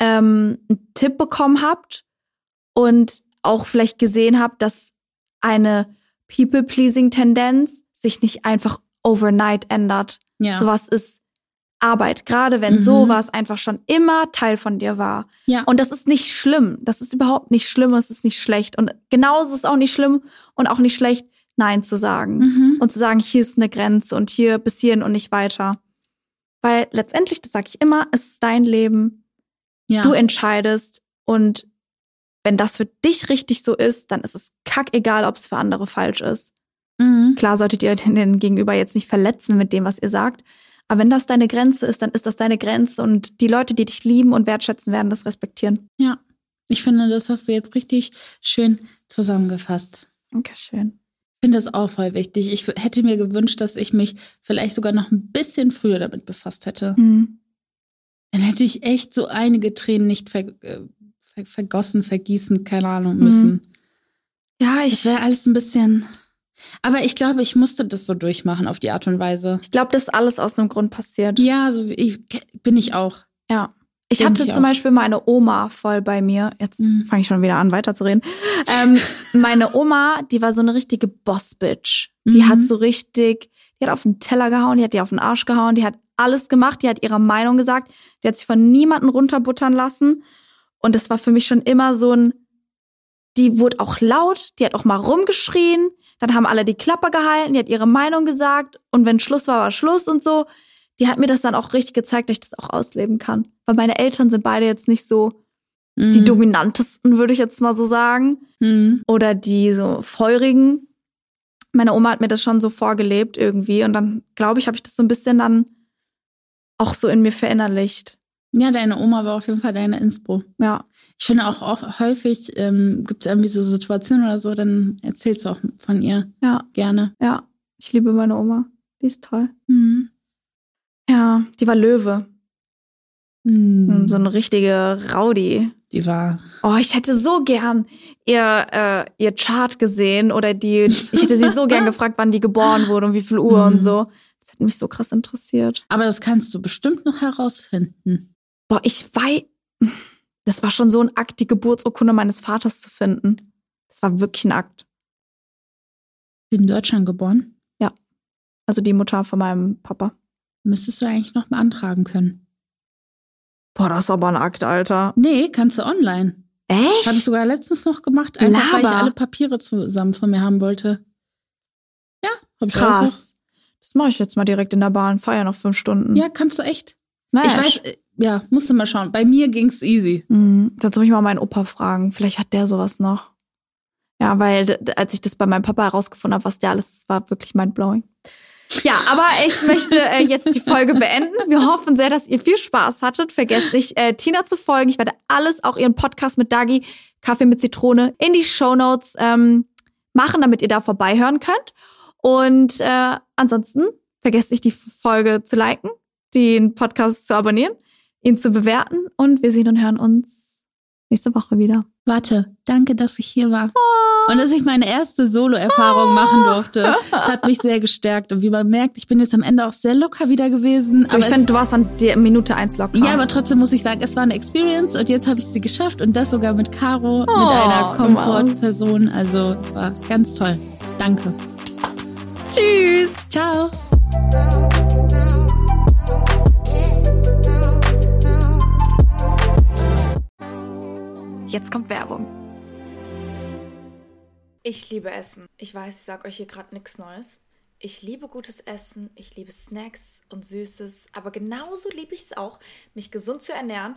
ähm, einen Tipp bekommen habt und auch vielleicht gesehen habt, dass eine People-Pleasing-Tendenz sich nicht einfach overnight ändert. Ja. Sowas ist Arbeit, gerade wenn Mhm. sowas einfach schon immer Teil von dir war. ja. Und das ist nicht schlimm. Das ist überhaupt nicht schlimm. Es ist nicht schlecht. Und genauso ist es auch nicht schlimm und auch nicht schlecht, Nein zu sagen. Mhm. Und zu sagen, hier ist eine Grenze und hier bis hierhin und nicht weiter. Weil letztendlich, das sage ich immer, es ist dein Leben. ja. Du entscheidest. Und wenn das für dich richtig so ist, dann ist es kackegal, ob es für andere falsch ist. mhm. Klar solltet ihr den, den Gegenüber jetzt nicht verletzen mit dem, was ihr sagt. Aber wenn das deine Grenze ist, dann ist das deine Grenze. Und die Leute, die dich lieben und wertschätzen, werden das respektieren. Ja. Ich finde, das hast du jetzt richtig schön zusammengefasst. Dankeschön. Ich finde das auch voll wichtig. Ich hätte mir gewünscht, dass ich mich vielleicht sogar noch ein bisschen früher damit befasst hätte. Mhm. Dann hätte ich echt so einige Tränen nicht ver äh, ver vergossen, vergießen, keine Ahnung, müssen. Mhm. Ja, ich. Das wäre alles ein bisschen. Aber ich glaube, ich musste das so durchmachen auf die Art und Weise. Ich glaube, das ist alles aus einem Grund passiert. Ja, so ich, bin ich auch. Ja. Ich hatte ich zum. Beispiel meine Oma voll bei mir. Jetzt mhm. fange ich schon wieder an, weiterzureden. Ähm, meine Oma, die war so eine richtige Boss-Bitch. Die mhm. hat so richtig, die hat auf den Teller gehauen, die hat die auf den Arsch gehauen, die hat alles gemacht, die hat ihre Meinung gesagt, die hat sich von niemanden runterbuttern lassen. Und das war für mich schon immer so ein, die wurde auch laut, die hat auch mal rumgeschrien, dann haben alle die Klappe gehalten, die hat ihre Meinung gesagt und wenn Schluss war, war Schluss und so. Die hat mir das dann auch richtig gezeigt, dass ich das auch ausleben kann. Weil meine Eltern sind beide jetzt nicht so mhm. die dominantesten, würde ich jetzt mal so sagen. Mhm. Oder die so feurigen. Meine Oma hat mir das schon so vorgelebt irgendwie und dann, glaube ich, habe ich das so ein bisschen dann auch so in mir verinnerlicht. Ja, deine Oma war auf jeden Fall deine Inspo. Ja. Ich finde auch, auch häufig ähm, gibt es irgendwie so Situationen oder so, dann erzählst du auch von ihr. Ja. Gerne. Ja. Ich liebe meine Oma. Die ist toll. Mhm. Ja, die war Löwe. Mhm. So eine richtige Rowdy. Die war. Oh, ich hätte so gern ihr, äh, ihr Chart gesehen oder die, ich hätte sie so gern gefragt, wann die geboren wurde und wie viel Uhr mhm. und so. Das hat mich so krass interessiert. Aber das kannst du bestimmt noch herausfinden. Boah, ich weiß, das war schon so ein Akt, die Geburtsurkunde meines Vaters zu finden. Das war wirklich ein Akt. In Deutschland geboren? Ja. Also die Mutter von meinem Papa. Müsstest du eigentlich noch beantragen können. Boah, das ist aber ein Akt, Alter. Nee, kannst du online. Echt? Habe ich sogar letztens noch gemacht, einfach Laber. weil ich alle Papiere zusammen von mir haben wollte. Ja, hab ich Krass. Das mache ich jetzt mal direkt in der Bahn. Ja noch fünf Stunden. Ja, kannst du echt. Smash. Ich weiß, äh, ja, musst du mal schauen. Bei mir ging's easy. Mhm. Sonst muss ich mal meinen Opa fragen. Vielleicht hat der sowas noch. Ja, weil als ich das bei meinem Papa herausgefunden habe, was der alles war, wirklich mindblowing. Ja, aber ich möchte äh, jetzt die Folge beenden. Wir hoffen sehr, dass ihr viel Spaß hattet. Vergesst nicht, äh, Tina zu folgen. Ich werde alles, auch ihren Podcast mit Dagi, Kaffee mit Zitrone, in die Show Notes ähm, machen, damit ihr da vorbeihören könnt. Und äh, ansonsten vergesst nicht, die Folge zu liken, den Podcast zu abonnieren ihn zu bewerten und wir sehen und hören uns nächste Woche wieder. Warte, danke, dass ich hier war. Oh. Und dass ich meine erste Solo-Erfahrung machen durfte. Das hat mich sehr gestärkt. Und wie man merkt, ich bin jetzt am Ende auch sehr locker wieder gewesen. Du, ich finde, du warst an der Minute eins locker. Ja, aber trotzdem muss ich sagen, es war eine Experience und jetzt habe ich sie geschafft und das sogar mit Caro, oh, mit einer Komfortperson. Also es war ganz toll. Danke. Tschüss. Ciao. Jetzt kommt Werbung. Ich liebe Essen. Ich weiß, ich sage euch hier gerade nichts Neues. Ich liebe gutes Essen, ich liebe Snacks und Süßes, aber genauso liebe ich es auch, mich gesund zu ernähren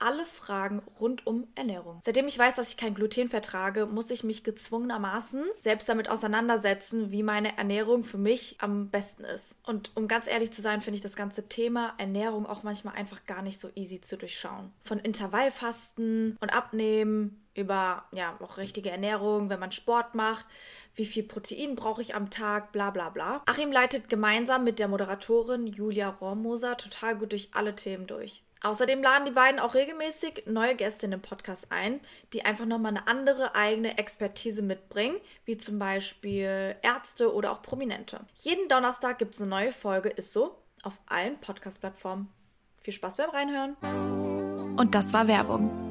alle Fragen rund um Ernährung. Seitdem ich weiß, dass ich kein Gluten vertrage, muss ich mich gezwungenermaßen selbst damit auseinandersetzen, wie meine Ernährung für mich am besten ist. Und um ganz ehrlich zu sein, finde ich das ganze Thema Ernährung auch manchmal einfach gar nicht so easy zu durchschauen. Von Intervallfasten und Abnehmen über ja auch richtige Ernährung, wenn man Sport macht, wie viel Protein brauche ich am Tag, bla bla bla. Achim leitet gemeinsam mit der Moderatorin Julia Rohrmoser total gut durch alle Themen durch. Außerdem laden die beiden auch regelmäßig neue Gäste in den Podcast ein, die einfach nochmal eine andere eigene Expertise mitbringen, wie zum Beispiel Ärzte oder auch Prominente. Jeden Donnerstag gibt es eine neue Folge, ist so, auf allen Podcast-Plattformen. Viel Spaß beim Reinhören. Und das war Werbung.